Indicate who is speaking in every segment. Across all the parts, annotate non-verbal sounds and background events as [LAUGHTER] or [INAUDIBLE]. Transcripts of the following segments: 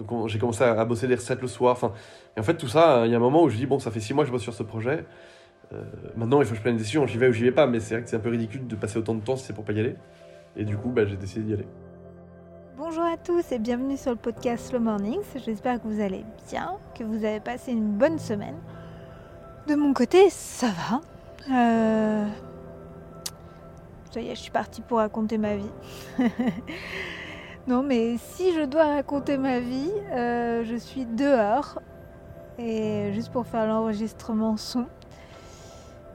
Speaker 1: Donc on- j'ai commencé à, à bosser des recettes le soir. Enfin, et en fait, tout ça, il y a un moment où je dis, bon, ça fait six mois que je bosse sur ce projet. Euh, maintenant, il faut que je prenne une décision. J'y vais ou j'y vais pas. Mais c'est vrai que c'est un peu ridicule de passer autant de temps si c'est pour pas y aller. Et du coup, bah, j'ai décidé d'y aller.
Speaker 2: Bonjour à tous et bienvenue sur le podcast Slow Mornings. J'espère que vous allez bien, que vous avez passé une bonne semaine. De mon côté, ça va. Euh... Ça y est, je suis partie pour raconter ma vie. [LAUGHS] non, mais si je dois raconter ma vie, euh, je suis dehors. Et juste pour faire l'enregistrement son.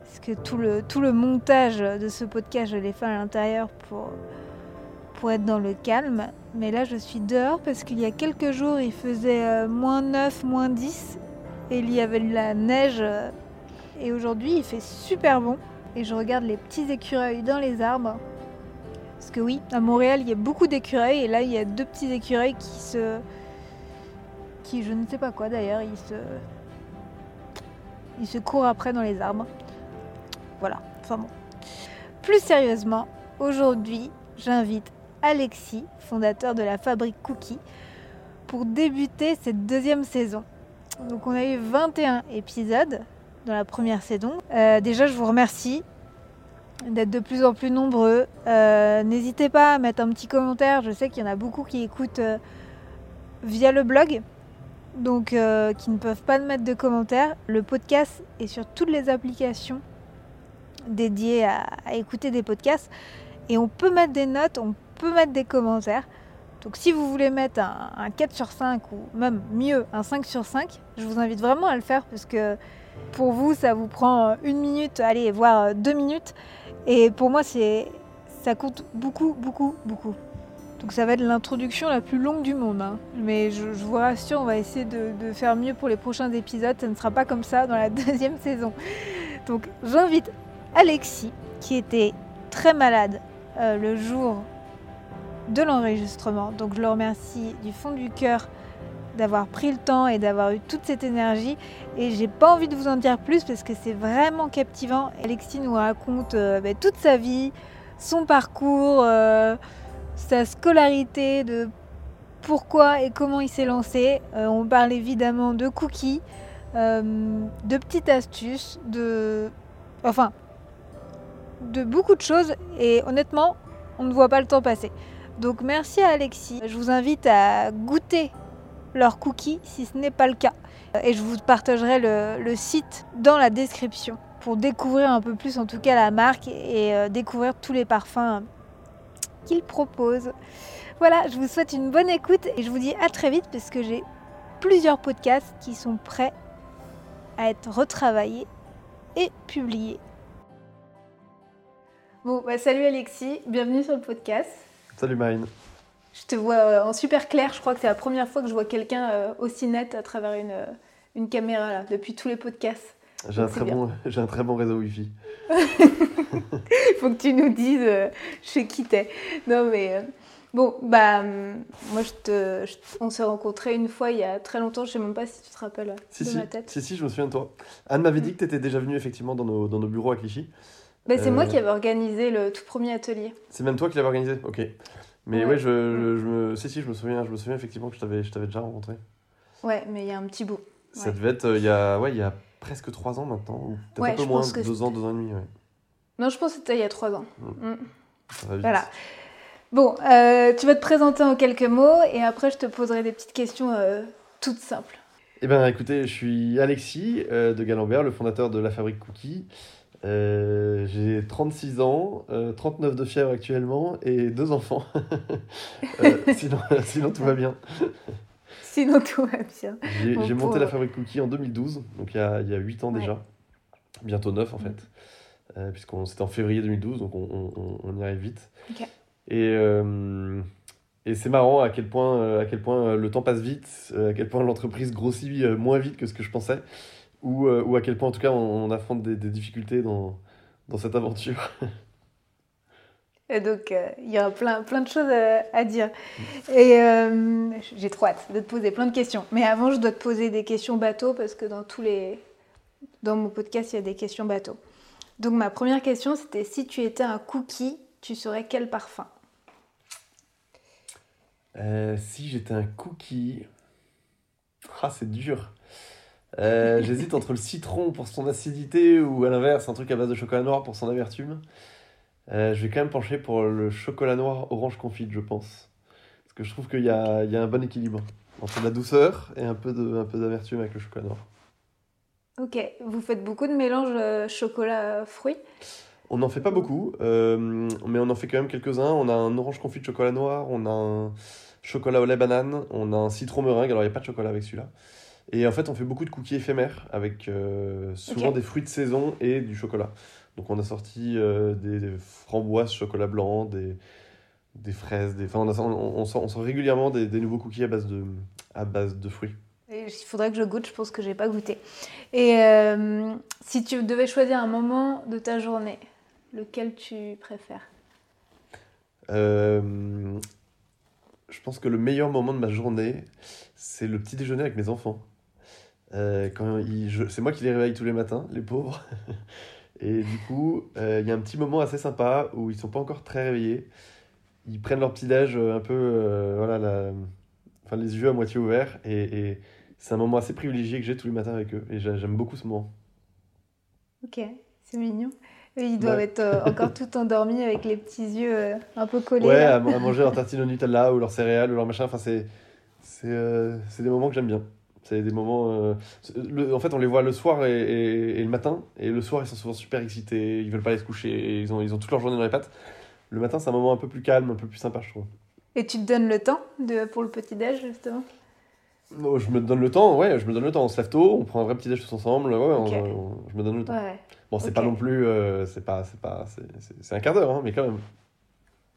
Speaker 2: Parce que tout le, tout le montage de ce podcast, je l'ai fait à l'intérieur pour, pour être dans le calme. Mais là, je suis dehors parce qu'il y a quelques jours, il faisait euh, moins 9, moins 10. Et il y avait de la neige. et aujourd'hui, il fait super bon. Et je regarde les petits écureuils dans les arbres. Parce que oui, à Montréal, il y a beaucoup d'écureuils. Et là, il y a deux petits écureuils qui se. qui, je ne sais pas quoi d'ailleurs, ils se. Ils se courent après dans les arbres. Voilà, enfin bon. Plus sérieusement, aujourd'hui, j'invite Alexis, fondateur de la fabrique Cookie, pour débuter cette deuxième saison. Donc on a eu 21 épisodes dans la première saison. Euh, déjà je vous remercie d'être de plus en plus nombreux. Euh, N'hésitez pas à mettre un petit commentaire. Je sais qu'il y en a beaucoup qui écoutent euh, via le blog, donc euh, qui ne peuvent pas mettre de commentaires. Le podcast est sur toutes les applications dédiées à, écouter des podcasts. Et on peut mettre des notes, on peut mettre des commentaires. Donc si vous voulez mettre un, un 4 sur 5 ou même mieux un 5 sur 5, je vous invite vraiment à le faire parce que pour vous ça vous prend une minute, allez voire deux minutes. Et pour moi c'est ça compte beaucoup, beaucoup, beaucoup. Donc ça va être l'introduction la plus longue du monde. hein. Mais je, vous rassure, on va essayer de, de faire mieux pour les prochains épisodes. Ça ne sera pas comme ça dans la [LAUGHS] deuxième saison. Donc j'invite Alexis qui était très malade euh, le jour de l'enregistrement. Donc je le remercie du fond du cœur d'avoir pris le temps et d'avoir eu toute cette énergie. Et j'ai pas envie de vous en dire plus parce que c'est vraiment captivant. Alexis nous raconte euh, bah, toute sa vie, son parcours, euh, sa scolarité, de pourquoi et comment il s'est lancé. Euh, on parle évidemment de cookies, de petites astuces, de... Enfin, de beaucoup de choses. Et honnêtement, on ne voit pas le temps passer. Donc merci à Alexis. Je vous invite à goûter leurs cookies si ce n'est pas le cas. Et je vous partagerai le, le site dans la description pour découvrir un peu plus en tout cas la marque et euh, découvrir tous les parfums qu'ils proposent. Voilà, je vous souhaite une bonne écoute et je vous dis à très vite parce que j'ai plusieurs podcasts qui sont prêts à être retravaillés et publiés. Bon, bah, salut Alexis, bienvenue sur le podcast.
Speaker 1: Salut Marine.
Speaker 2: Je te vois euh, en super clair, je crois que c'est la première fois que je vois quelqu'un euh, aussi net à travers une, euh, une caméra là, depuis tous les podcasts.
Speaker 1: J'ai un, très bon, [LAUGHS] j'ai un très bon réseau Wi-Fi.
Speaker 2: Il [LAUGHS] faut que tu nous dises euh, chez qui t'es. Non mais euh, bon, bah moi je te, je- on s'est rencontrés une fois il y a très longtemps, je sais même pas si tu te rappelles
Speaker 1: Si,
Speaker 2: de
Speaker 1: si,
Speaker 2: ma tête.
Speaker 1: si, si, je me souviens de toi. Anne m'avait dit que tu étais déjà venue effectivement dans nos, dans nos bureaux à Clichy.
Speaker 2: Bah, c'est moi qui avais organisé le tout premier atelier.
Speaker 1: C'est même toi qui l'avais organisé Ok. Mais ouais,
Speaker 2: Ouais.
Speaker 1: je, je, je me... Si, si, je me souviens, je me souviens effectivement que je t'avais, je t'avais déjà rencontré.
Speaker 2: Ouais, mais il y a un petit bout.
Speaker 1: Ça
Speaker 2: Ouais.
Speaker 1: devait être euh, il y, a, ouais, il y a presque trois ans maintenant, ou peut-être
Speaker 2: Ouais,
Speaker 1: un peu moins, deux ans, deux ans et demi.
Speaker 2: Non, je pense que c'était il y a trois ans.
Speaker 1: Mm.
Speaker 2: Mm.
Speaker 1: Ça va vite.
Speaker 2: Voilà. Bon, euh, tu vas te présenter en quelques mots et après je te poserai des petites questions euh, toutes simples.
Speaker 1: Eh bien, écoutez, je suis Alexis de Galambert, le fondateur de la fabrique Cookie. Euh, j'ai 36 ans, euh, 39 de fièvre actuellement et deux enfants. [LAUGHS] Euh, sinon, [LAUGHS] sinon, tout va bien.
Speaker 2: Sinon tout va bien.
Speaker 1: J'ai
Speaker 2: Mon
Speaker 1: j'ai monté la fabrique Cookie en 2012, donc il y a, il y a 8 ans
Speaker 2: Ouais.
Speaker 1: déjà. Bientôt 9 en fait. Euh, Puisqu'on c'était en février 2012, donc on, on- on- y arrive vite. Et, et c'est marrant à quel point, à quel point le temps passe vite, à quel point l'entreprise grossit moins vite que ce que je pensais, ou, euh, ou à quel point en tout cas on, on affronte des, des difficultés dans, dans cette aventure. [LAUGHS]
Speaker 2: Et donc euh, il y aura plein, plein de choses euh, à dire. Et euh, j'ai trop hâte de te poser plein de questions. Mais avant, je dois te poser des questions bateau parce que dans tous les, dans mon podcast, il y a des questions bateau. Donc ma première question, c'était si tu étais un cookie, tu serais quel parfum?
Speaker 1: Euh, si j'étais un cookie, [LAUGHS] Ah, c'est dur. Euh, J'hésite entre le citron pour son acidité ou à l'inverse, un truc à base de chocolat noir pour son amertume. Euh, je vais quand même pencher pour le chocolat noir orange confit, je pense. Parce que je trouve qu'il y a, il y a un bon équilibre entre la douceur et un peu de, un peu d'amertume avec le chocolat noir.
Speaker 2: Ok, vous faites beaucoup de mélanges euh, chocolat-fruits
Speaker 1: On n'en fait pas beaucoup, euh, mais on en fait quand même quelques-uns. On a un orange confit de chocolat noir, on a un chocolat au lait banane, on a un citron meringue. Alors il n'y a pas de chocolat avec celui-là. Et en fait, on fait beaucoup de cookies éphémères avec euh, souvent
Speaker 2: Ok.
Speaker 1: des fruits de saison et du chocolat. Donc on a sorti euh, des, des framboises chocolat blanc, des, des fraises, des... Enfin, on, a- on, on sort, on sort régulièrement des, des nouveaux cookies à base de, à base de fruits.
Speaker 2: Et Il faudrait que je goûte, je pense que j'ai pas goûté. Et euh, si tu devais choisir un moment de ta journée, lequel tu préfères?
Speaker 1: Je pense que le meilleur moment de ma journée, c'est le petit déjeuner avec mes enfants. Euh, quand c'est moi qui les réveille tous les matins, les pauvres. [LAUGHS] Et du coup, euh, il y a un petit moment assez sympa où ils sont pas encore très réveillés. Ils prennent leur petit déj un peu, euh, voilà, la- enfin, les yeux à moitié ouverts. Et, et c'est un moment assez privilégié que j'ai tous les matins avec eux. Et j'a- j'aime beaucoup ce moment.
Speaker 2: Ok, c'est mignon. Ils doivent
Speaker 1: Ouais.
Speaker 2: être euh, encore [LAUGHS] tout endormis avec les petits yeux euh, un peu collés.
Speaker 1: Ouais, à, à manger leur tartine au Nutella ou leur céréales ou leur machin. Enfin, c'est euh, c'est des moments que j'aime bien. C'est des moments. euh, le- en fait, on les voit le soir et, et- et le matin. Et le soir, ils sont souvent super excités. Ils veulent pas aller se coucher. et ils ont, ils ont toute leur journée dans les pattes. Le matin, c'est un moment un peu plus calme, un peu plus sympa, je trouve.
Speaker 2: Et tu te donnes le temps de, pour le petit-déj, justement?
Speaker 1: Oh, je me donne le temps, ouais, je me donne le temps. On se lève tôt, on prend un vrai petit déj tous ensemble. Ouais, on-
Speaker 2: Ok.
Speaker 1: on- je me donne le temps.
Speaker 2: Ouais.
Speaker 1: Bon, c'est
Speaker 2: Ok.
Speaker 1: pas non plus. euh, c'est pas. C'est pas. c'est- un quart d'heure, hein, mais quand même.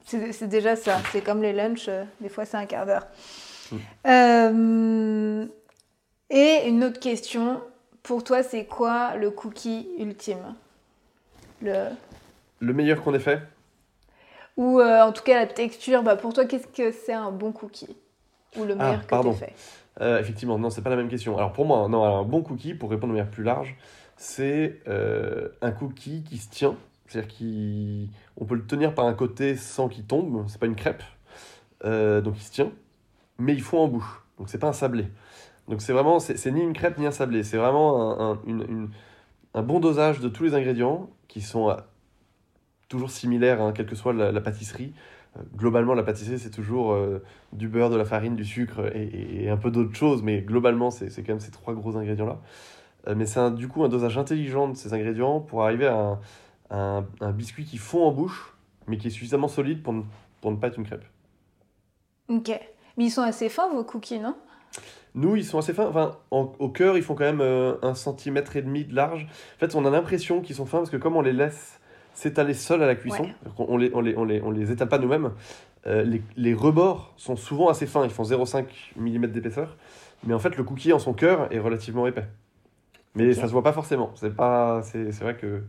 Speaker 2: C'est déjà ça. C'est comme les lunchs, euh, des fois c'est un quart d'heure.
Speaker 1: Mm.
Speaker 2: Euh, et une autre question. Pour toi, c'est quoi le cookie ultime? Le...
Speaker 1: Le meilleur qu'on ait fait
Speaker 2: Ou euh, en tout cas la texture, bah, pour toi, qu'est-ce que c'est un bon cookie? Ou le
Speaker 1: Ah,
Speaker 2: meilleur que tu
Speaker 1: pardon.
Speaker 2: fait?
Speaker 1: Euh, effectivement, non, c'est pas la même question. Alors pour moi, non, alors, un bon cookie, pour répondre de manière plus large, c'est euh, un cookie qui se tient. C'est-à-dire qu'on peut le tenir par un côté sans qu'il tombe. C'est pas une crêpe. Euh, donc il se tient. Mais il faut en bouche. Donc c'est pas un sablé. Donc c'est vraiment, c'est ni une crêpe ni un sablé. C'est vraiment un, un- une- un bon dosage de tous les ingrédients qui sont euh, toujours similaires, hein, quelle que soit la, pâtisserie. Euh, globalement, la pâtisserie, c'est toujours euh, du beurre, de la farine, du sucre et, un peu d'autres choses, mais globalement, c'est quand même ces trois gros ingrédients-là. Mais c'est du coup un dosage intelligent de ces ingrédients pour arriver à un, un- biscuit qui fond en bouche, mais qui est suffisamment solide pour pour ne pas être une crêpe.
Speaker 2: Ok. Mais ils sont assez fins, vos cookies, non?
Speaker 1: Nous, ils sont assez fins. Enfin, en- au cœur, ils font quand même euh, un centimètre et demi de large. En fait, on a l'impression qu'ils sont fins parce que comme on les laisse s'étaler seuls à la cuisson,
Speaker 2: Ouais.
Speaker 1: on, les, on, les, on, les, on les étale pas nous-mêmes, euh, les, les rebords sont souvent assez fins. Ils font 0,5 mm d'épaisseur. Mais en fait, le cookie en son cœur est relativement épais. Mais
Speaker 2: Ok.
Speaker 1: ça se voit pas forcément. C'est pas, c'est c'est vrai que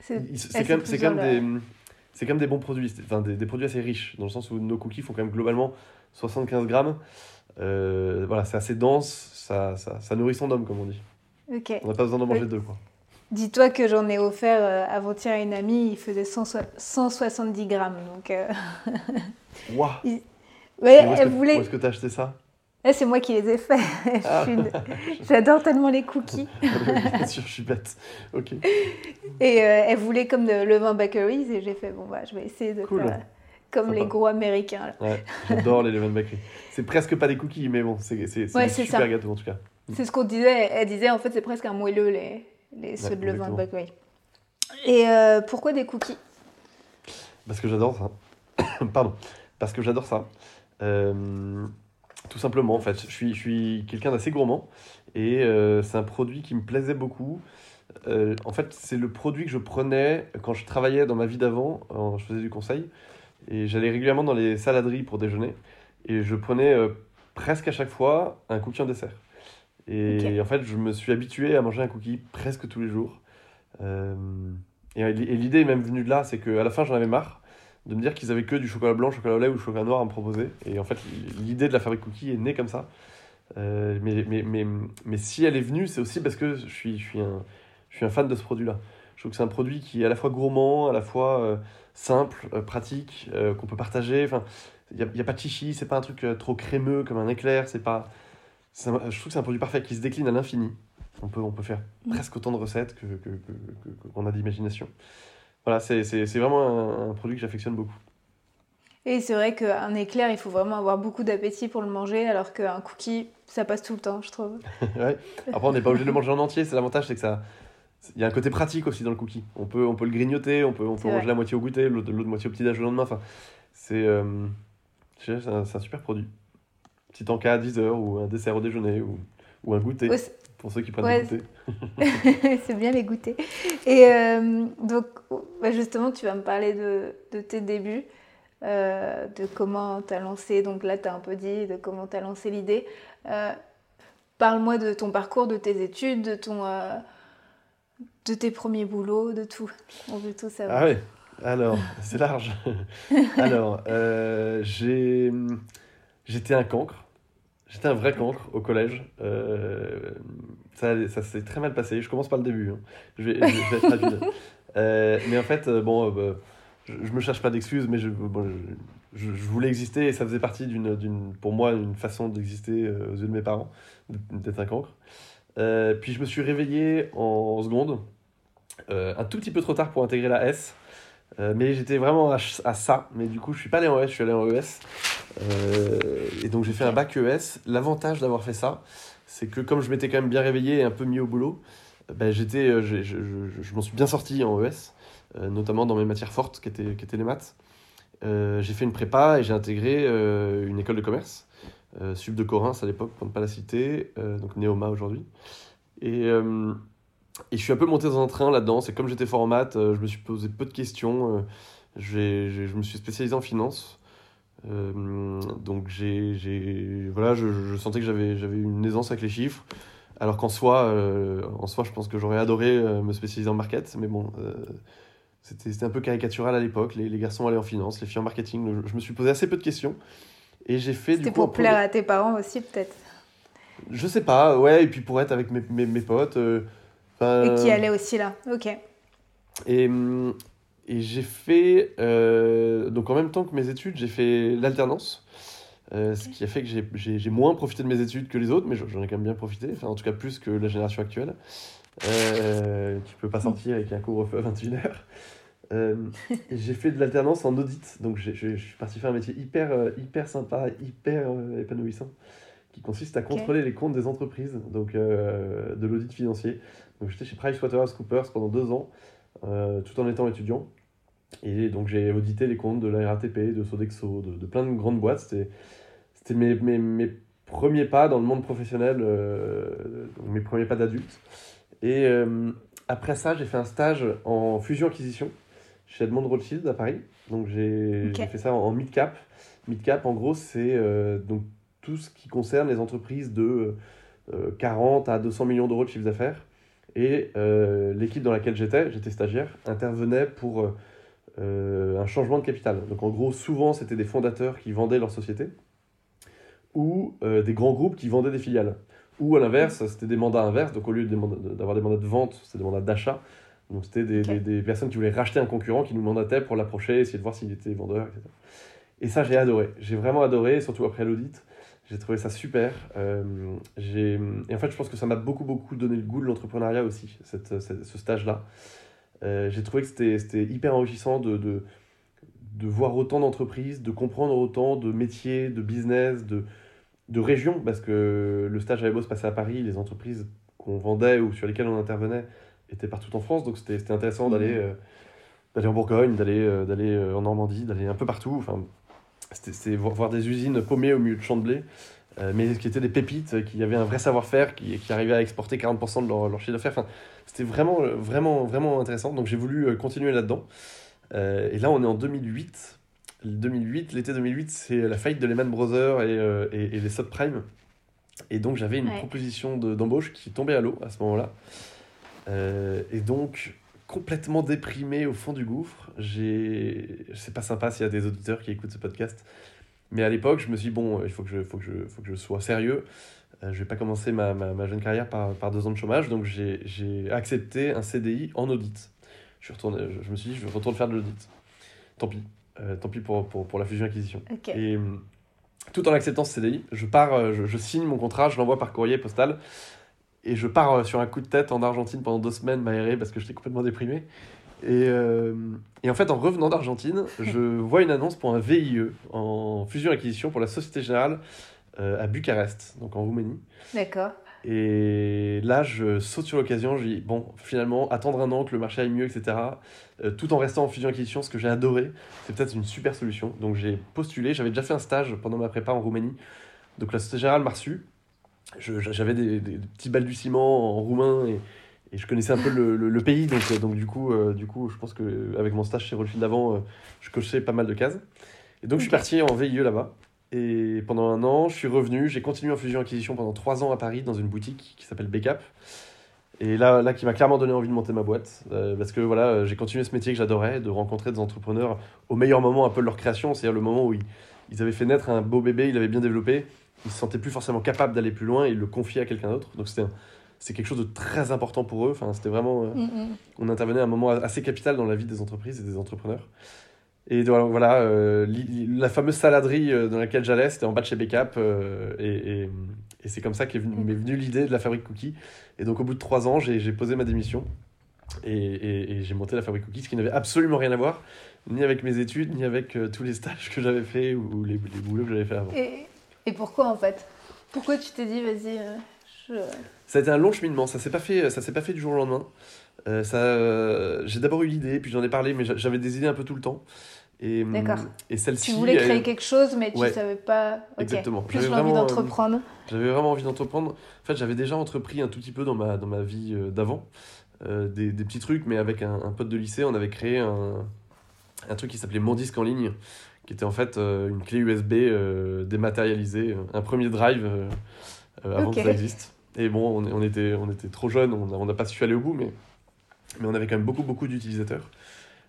Speaker 2: C'est
Speaker 1: quand même, quand des, c'est quand même des bons produits, enfin des, des produits assez riches, dans le sens où nos cookies font quand même globalement 75 grammes. Euh, voilà, c'est assez dense, ça, ça, ça nourrit son homme, comme on dit.
Speaker 2: Ok.
Speaker 1: On n'a pas besoin d'en manger
Speaker 2: Oui.
Speaker 1: deux, quoi.
Speaker 2: Dis-toi que j'en ai offert euh, avant-hier à une amie, il faisait 100 170 grammes. Donc, euh, [LAUGHS] ouais,
Speaker 1: Où est-ce
Speaker 2: elle
Speaker 1: que-
Speaker 2: voulait.
Speaker 1: Où est-ce que t'as acheté ça?
Speaker 2: Eh, c'est moi qui les ai faits. [LAUGHS]
Speaker 1: Ah.
Speaker 2: une- J'adore tellement les cookies. [LAUGHS]
Speaker 1: Bien sûr, je suis bête. Ok.
Speaker 2: Et euh, elle voulait comme de Levain Bakeries et j'ai fait bon bah je vais essayer de
Speaker 1: Cool.
Speaker 2: faire comme
Speaker 1: Sympa.
Speaker 2: les gros américains.
Speaker 1: Ouais, [LAUGHS] j'adore les Leven Bakery. C'est presque pas des cookies, mais bon, c'est
Speaker 2: Ouais,
Speaker 1: super
Speaker 2: ça.
Speaker 1: gâteaux en tout cas.
Speaker 2: C'est ce qu'on disait. Elle disait en fait c'est presque un moelleux les, les ceux
Speaker 1: Ouais,
Speaker 2: de Levain
Speaker 1: exactement.
Speaker 2: Bakery. Et euh, pourquoi des cookies?
Speaker 1: Parce que j'adore ça. [COUGHS] Pardon. Parce que j'adore ça. Euh, tout simplement, en fait. Je suis, je suis quelqu'un d'assez gourmand. Et euh, c'est un produit qui me plaisait beaucoup. En fait, c'est le produit que je prenais quand je travaillais dans ma vie d'avant. Je faisais du conseil. Et j'allais régulièrement dans les saladeries pour déjeuner. Et je prenais euh, presque à chaque fois un cookie en dessert. Et en fait, je me suis habitué à manger un cookie presque tous les jours. Euh, et, et l'idée est même venue de là, c'est qu'à la fin, j'en avais marre de me dire qu'ils avaient que du chocolat blanc, chocolat au lait ou chocolat noir à me proposer. Et en fait, l'idée de la fabrique cookie est née comme ça. Euh, mais, mais, mais, mais si elle est venue, c'est aussi parce que je suis, je suis, un, je suis un fan de ce produit-là. Je trouve que c'est un produit qui est à la fois gourmand, à la fois euh, simple, euh, pratique, euh, qu'on peut partager. Enfin, il n'y a, y a pas de chichi, c'est pas un truc trop crémeux comme un éclair, c'est pas. je trouve que c'est un produit parfait qui se décline à l'infini. On peut, on peut faire presque autant de recettes que, que- que- qu'on a d'imagination. Voilà, c'est vraiment un, un produit que j'affectionne beaucoup.
Speaker 2: Et c'est vrai qu'un éclair, il faut vraiment avoir beaucoup d'appétit pour le manger, alors qu'un cookie, ça passe tout le temps, je trouve. [LAUGHS]
Speaker 1: Ouais. Après, on n'est pas obligé de le manger en entier. C'est l'avantage, c'est que ça. Il y a un côté pratique aussi dans le cookie. On peut, on peut le grignoter, on peut, on peut manger la moitié au goûter, l'autre, moitié au petit-déj le lendemain. Enfin, c'est, euh, c'est, un, un super produit. Petit encas à 10 heures, ou un dessert au déjeuner, ou, ou un goûter,
Speaker 2: c'est-
Speaker 1: pour ceux qui prennent
Speaker 2: Ouais,
Speaker 1: des goûters. [LAUGHS]
Speaker 2: c'est bien les goûter. Et euh, donc, bah, justement, tu vas me parler de, de tes débuts, euh, de comment tu as lancé. Donc là, tu as un peu dit de comment tu as lancé l'idée. Euh, Parle-moi de ton parcours, de tes études, de, ton, euh, de tes premiers boulots, de tout. On veut tout savoir.
Speaker 1: Ah ouais, alors, c'est large. [LAUGHS] alors, euh, j'ai, j'étais un cancre. J'étais un vrai cancre au collège. Euh, ça, ça s'est très mal passé. Je commence par le début. hein. Je, vais, je vais- je vais être rapide. [LAUGHS] Euh, mais en fait, bon, bah, je, je me cherche pas d'excuses, mais je, bon, je, voulais exister et ça faisait partie d'une, d'une, pour moi, une façon d'exister aux yeux de mes parents, d'être un cancre. Euh, puis je me suis réveillé en seconde, euh, un tout petit peu trop tard pour intégrer la S. Euh, mais j'étais vraiment à, ça. Mais du coup, je suis pas allé en S, je suis allé en ES. Et donc, j'ai fait un bac ES. L'avantage d'avoir fait ça, c'est que comme je m'étais quand même bien réveillé et un peu mis au boulot, ben, j'étais, je, m'en suis bien sorti en ES, notamment dans mes matières fortes qui étaient, les maths. J'ai fait une prépa et j'ai intégré une école de commerce, Sub de Corinthe à l'époque, pour ne pas la citer, euh, donc Néoma aujourd'hui. Et, euh, et je suis un peu monté dans un train là-dedans. C'est comme j'étais euh, je me suis posé peu de questions. euh, je me suis spécialisé en finance. Euh, donc j'ai, voilà, je, sentais que j'avais, une aisance avec les chiffres. Alors qu'en soi, euh, en soi, je pense que j'aurais adoré euh, me spécialiser en market. Mais bon, euh, c'était, un peu caricatural à l'époque. Les, garçons allaient en finance, les filles en marketing. Je me suis posé assez peu de questions. Et j'ai fait du
Speaker 2: C'était pour plaire à tes parents aussi, peut-être.
Speaker 1: Je sais pas, ouais, et puis pour être avec mes, mes, mes potes. euh,
Speaker 2: Et qui allait aussi là. Ok.
Speaker 1: Et, hum, et j'ai fait, euh, donc en même temps que mes études, j'ai fait l'alternance. Euh, ce qui a fait que j'ai- moins profité de mes études que les autres, mais j'en ai quand même bien profité, enfin en tout cas plus que la génération actuelle, euh, qui peut pas sortir avec un couvre-feu à 21h. Euh, [LAUGHS] j'ai fait de l'alternance en audit, donc je je suis parti faire un métier hyper, euh, hyper sympa, hyper euh, épanouissant, qui consiste à contrôler les comptes des entreprises, donc euh, de l'audit financier. Donc j'étais chez PricewaterhouseCoopers pendant deux ans, tout en étant étudiant. Et donc j'ai audité les comptes de la RATP, de Sodexo, de, de plein de grandes boîtes. C'était, mes, mes, mes premiers pas dans le monde professionnel, donc mes premiers pas d'adulte. Et après ça, j'ai fait un stage en fusion-acquisition chez Edmond Rothschild à Paris. Donc j'ai,
Speaker 2: Ok.
Speaker 1: j'ai fait ça en, en mid-cap. Mid-cap, en gros, c'est euh, donc tout ce qui concerne les entreprises de euh, 40 à 200 millions d'euros de chiffre d'affaires. Et euh, l'équipe dans laquelle j'étais, j'étais stagiaire, intervenait pour euh, euh, un changement de capital. Donc en gros, souvent, c'était des fondateurs qui vendaient leur société ou euh, des grands groupes qui vendaient des filiales. Ou à l'inverse, c'était des mandats inverses. Donc au lieu d'avoir des mandats de vente, c'était des mandats d'achat. Donc c'était des, des- des personnes qui voulaient racheter un concurrent qui nous mandataient pour l'approcher, essayer de voir s'il était vendeur, etc. Et ça, j'ai adoré. J'ai vraiment adoré, surtout après l'audit. J'ai trouvé ça super. Euh, j'ai- et en fait, je pense que ça m'a beaucoup, beaucoup donné le goût de l'entrepreneuriat aussi, cette, cette- ce stage-là. Euh, j'ai trouvé que c'était c'était hyper enrichissant de, de, de voir autant d'entreprises, de comprendre autant de métiers, de business, de, de régions, parce que le stage avait beau se passer à Paris, les entreprises qu'on vendait ou sur lesquelles on intervenait étaient partout en France, donc c'était intéressant d'aller
Speaker 2: Mhm.
Speaker 1: euh, d'aller en Bourgogne, d'aller euh, d'aller euh, en Normandie, d'aller un peu partout. Enfin, c'était voir, des usines paumées au milieu de champs de blé, mais qui étaient des pépites, qui avaient un vrai savoir-faire, qui, qui arrivaient à exporter 40% de leur, leur chiffre d'affaires. Enfin, c'était vraiment, vraiment, vraiment intéressant. Donc j'ai voulu continuer là-dedans. Et là, on est en 2008. Le 2008, l'été 2008, c'est la faillite de Lehman Brothers et, et, et les subprimes. Et donc j'avais une
Speaker 2: Ouais.
Speaker 1: proposition de- d'embauche qui tombait à l'eau à ce moment-là. Euh, et donc, complètement déprimé au fond du gouffre, j'ai... C'est pas sympa s'il y a des auditeurs qui écoutent ce podcast. Mais à l'époque, je me suis dit, bon, il faut que je, faut que je, faut que je sois sérieux. Euh, je vais pas commencer ma, ma, ma jeune carrière par, par deux ans de chômage. Donc, j'ai, j'ai accepté un CDI en audit. Je, suis retourné, je, je me suis dit, je retourne faire de l'audit. Tant pis. Euh, tant pis pour, pour, pour la fusion-acquisition. Et, tout en acceptant ce CDI. Je pars, euh, je, je signe mon contrat, je l'envoie par courrier postal. Et je pars euh, sur un coup de tête en Argentine pendant deux semaines m'aérer parce que j'étais complètement déprimé. Et, euh, et en fait, en revenant d'Argentine, [LAUGHS] je vois une annonce pour un VIE en fusion-acquisition pour la Société Générale euh, à Bucarest, donc en Roumanie.
Speaker 2: D'accord.
Speaker 1: Et là, je saute sur l'occasion, je dis, bon, finalement, attendre un an que le marché aille mieux, etc., euh, tout en restant en fusion-acquisition, ce que j'ai adoré, c'est peut-être une super solution. Donc j'ai postulé, j'avais déjà fait un stage pendant ma prépa en Roumanie. Donc la Société Générale m'a reçu. J'avais des, des- petits balbutiements en roumain et, et je connaissais un peu le, le- le pays. Donc, euh, donc du, coup, euh, du coup, je pense qu'avec mon stage chez Rollfield d'avant, euh, je cochais pas mal de cases. Et donc je suis parti en VIE là-bas. Et pendant un an, je suis revenu, j'ai continué en fusion-acquisition pendant trois ans à Paris dans une boutique qui s'appelle Backup. Et là, là, qui m'a clairement donné envie de monter ma boîte. euh, parce que voilà, j'ai continué ce métier que j'adorais, de rencontrer des entrepreneurs au meilleur moment un peu de leur création, c'est-à-dire le moment où ils, ils avaient fait naître un beau bébé, ils l'avaient bien développé, ils se sentaient plus forcément capables d'aller plus loin et ils le confiaient à quelqu'un d'autre. Donc c'était c'est quelque chose de très important pour eux. Enfin, c'était vraiment. euh,
Speaker 2: Mm, mm.
Speaker 1: on intervenait à un moment assez capital dans la vie des entreprises et des entrepreneurs. Et voilà, voilà euh, la fameuse saladerie euh, dans laquelle j'allais, c'était en bas de chez Backup. euh, et et, et c'est comme ça qu'est venu- m'est venue l'idée de la fabrique Cookie. Et donc, au bout de trois ans, j'ai j'ai posé ma démission. Et, et- j'ai monté la fabrique Cookie, ce qui n'avait absolument rien à voir, ni avec mes études, ni avec euh, tous les stages que j'avais fait ou les, les boulots que j'avais fait avant.
Speaker 2: Et, et pourquoi en fait? Pourquoi tu t'es dit, vas-y, euh, je...
Speaker 1: Ça a été un long cheminement, ça s'est pas fait, ça s'est pas fait du jour au lendemain. Euh, ça, euh, j'ai d'abord eu l'idée, puis j'en ai parlé, mais j'a- j'avais des idées un peu tout le temps. Et, hum,
Speaker 2: D'accord.
Speaker 1: Et celle-ci.
Speaker 2: tu voulais
Speaker 1: elle-
Speaker 2: créer quelque chose, mais tu
Speaker 1: Ouais.
Speaker 2: savais pas.
Speaker 1: Exactement.
Speaker 2: Plus
Speaker 1: J'avais euh,
Speaker 2: d'entreprendre.
Speaker 1: J'avais vraiment envie d'entreprendre. En fait, j'avais déjà entrepris un tout petit peu dans ma, dans ma vie d'avant. Des, des petits trucs, mais avec un, un pote de lycée, on avait créé un, un truc qui s'appelait Mon Disque en ligne, qui était en fait euh, une clé USB euh, dématérialisée, euh, un premier drive avant
Speaker 2: Ok.
Speaker 1: que ça existe. Et bon, on, on était, on était trop jeunes, on n'a pas su aller au bout, mais, mais on avait quand même beaucoup, beaucoup d'utilisateurs.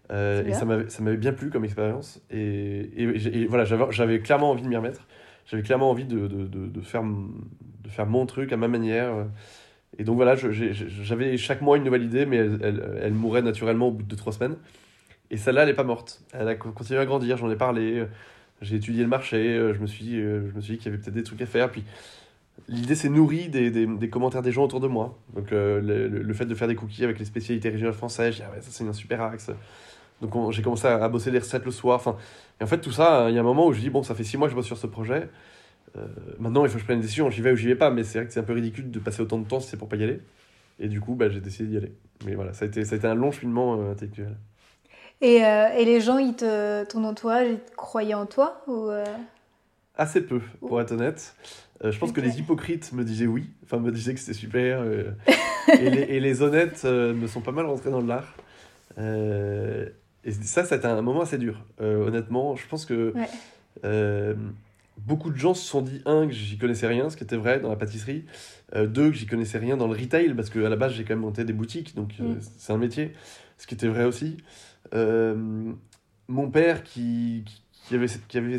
Speaker 1: Euh, et ça m'avait bien plu comme expérience. Et, et, voilà, j'avais clairement envie de m'y remettre. J'avais clairement envie de, de, de, de faire, de faire mon truc à ma manière. Et donc voilà, j'avais chaque mois une nouvelle idée, mais elle, elle, elle mourait naturellement au bout de trois semaines. Et celle-là, elle n'est pas morte. Elle a co- continué à grandir, j'en ai parlé. J'ai étudié le marché, euh, je me suis euh, je dit qu'il y avait peut-être des trucs à faire. Puis l'idée s'est nourrie des, des, commentaires des gens autour de moi. Donc euh, le, le- fait de faire des cookies avec les spécialités régionales françaises, j'ai dit, ah ouais, ça c'est un super axe. Donc on- j'ai commencé à, à bosser les recettes le soir. Enfin, et en fait, tout ça, il y a un moment où je dis, bon, ça fait six mois que je bosse sur ce projet. Euh, maintenant, il faut que je prenne une décision. J'y vais ou j'y vais pas. Mais c'est vrai que c'est un peu ridicule de passer autant de temps si c'est pour pas y aller. Et du coup, bah, j'ai décidé d'y aller. Mais voilà, ça a été, ça a été un long cheminement euh, intellectuel.
Speaker 2: Et, euh, et les gens, ils te, ton entourage, ils croyaient en toi ou, euh,
Speaker 1: Assez peu, pour être honnête. Euh, je pense que les hypocrites me disaient oui, enfin me disaient que c'était super. et, les, et les honnêtes me sont pas mal rentrés dans l'art. Et ça, c'était un moment assez dur. Honnêtement, je pense que
Speaker 2: Ouais.
Speaker 1: beaucoup de gens se sont dit, un, que j'y connaissais rien, ce qui était vrai dans la pâtisserie. Deux, que j'y connaissais rien dans le retail, parce qu'à la base, j'ai quand même monté des boutiques, donc
Speaker 2: Mm.
Speaker 1: c'est un métier, ce qui était vrai aussi. Euh, mon père qui, qui- avait, qui avait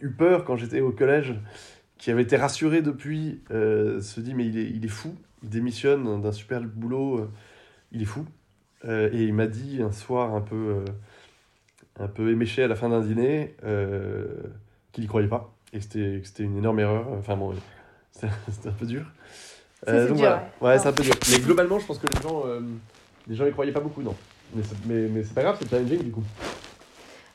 Speaker 1: eu peur quand j'étais au collège, qui avait été rassuré depuis, euh, se dit mais il est, il est fou, il démissionne d'un super boulot, euh, il est fou. Et il m'a dit un soir un peu, un peu éméché à la fin d'un dîner qu'il n'y croyait pas et que c'était une énorme erreur. Enfin bon, [LAUGHS] c'était un peu dur.
Speaker 2: Ça,
Speaker 1: donc
Speaker 2: dur,
Speaker 1: voilà.
Speaker 2: ouais.
Speaker 1: Ouais, c'est un peu dur. Mais globalement, je pense que les gens, les gens y croyaient pas beaucoup, non. Mais c'est mais, mais c'est pas grave, c'est challenging du coup.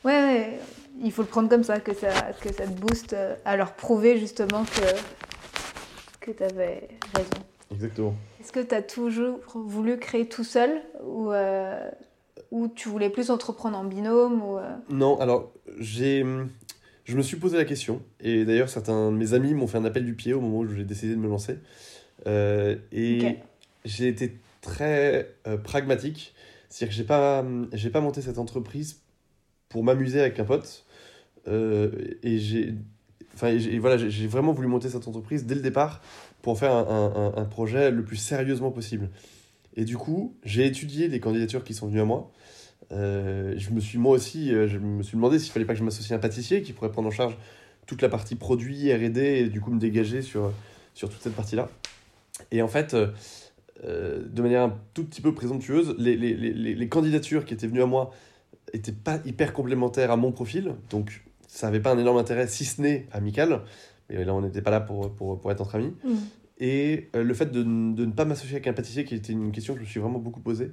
Speaker 2: Ouais, ouais, il faut le prendre comme ça, que ça, que ça te booste euh, à leur prouver justement que, que tu avais raison.
Speaker 1: Exactement.
Speaker 2: Est-ce que tu as toujours voulu créer tout seul ou, euh, ou tu voulais plus entreprendre en binôme ou, euh,
Speaker 1: Non, alors j'ai, je me suis posé la question et d'ailleurs certains de mes amis m'ont fait un appel du pied au moment où j'ai décidé de me lancer Euh, et j'ai été très euh, pragmatique, c'est-à-dire que j'ai pas, j'ai pas monté cette entreprise pour m'amuser avec un pote Euh, et j'ai, enfin voilà, j'ai- vraiment voulu monter cette entreprise dès le départ pour en faire un- un projet le plus sérieusement possible. Et du coup, j'ai étudié les candidatures qui sont venues à moi. Euh, je me suis moi aussi, euh, je me suis demandé s'il fallait pas que je m'associe à un pâtissier qui pourrait prendre en charge toute la partie produit, R&D et du coup me dégager sur, sur toute cette partie-là. Et en fait, euh, de manière un tout petit peu présomptueuse, les, les, les, les- candidatures qui étaient venues à moi étaient pas hyper complémentaires à mon profil. Donc ça n'avait pas un énorme intérêt, si ce n'est amical. Mais là, on n'était pas là pour, pour, pour, être entre amis.
Speaker 2: Mm.
Speaker 1: Et euh, le fait de, de ne pas m'associer avec un pâtissier, qui était une question que je me suis vraiment beaucoup posée,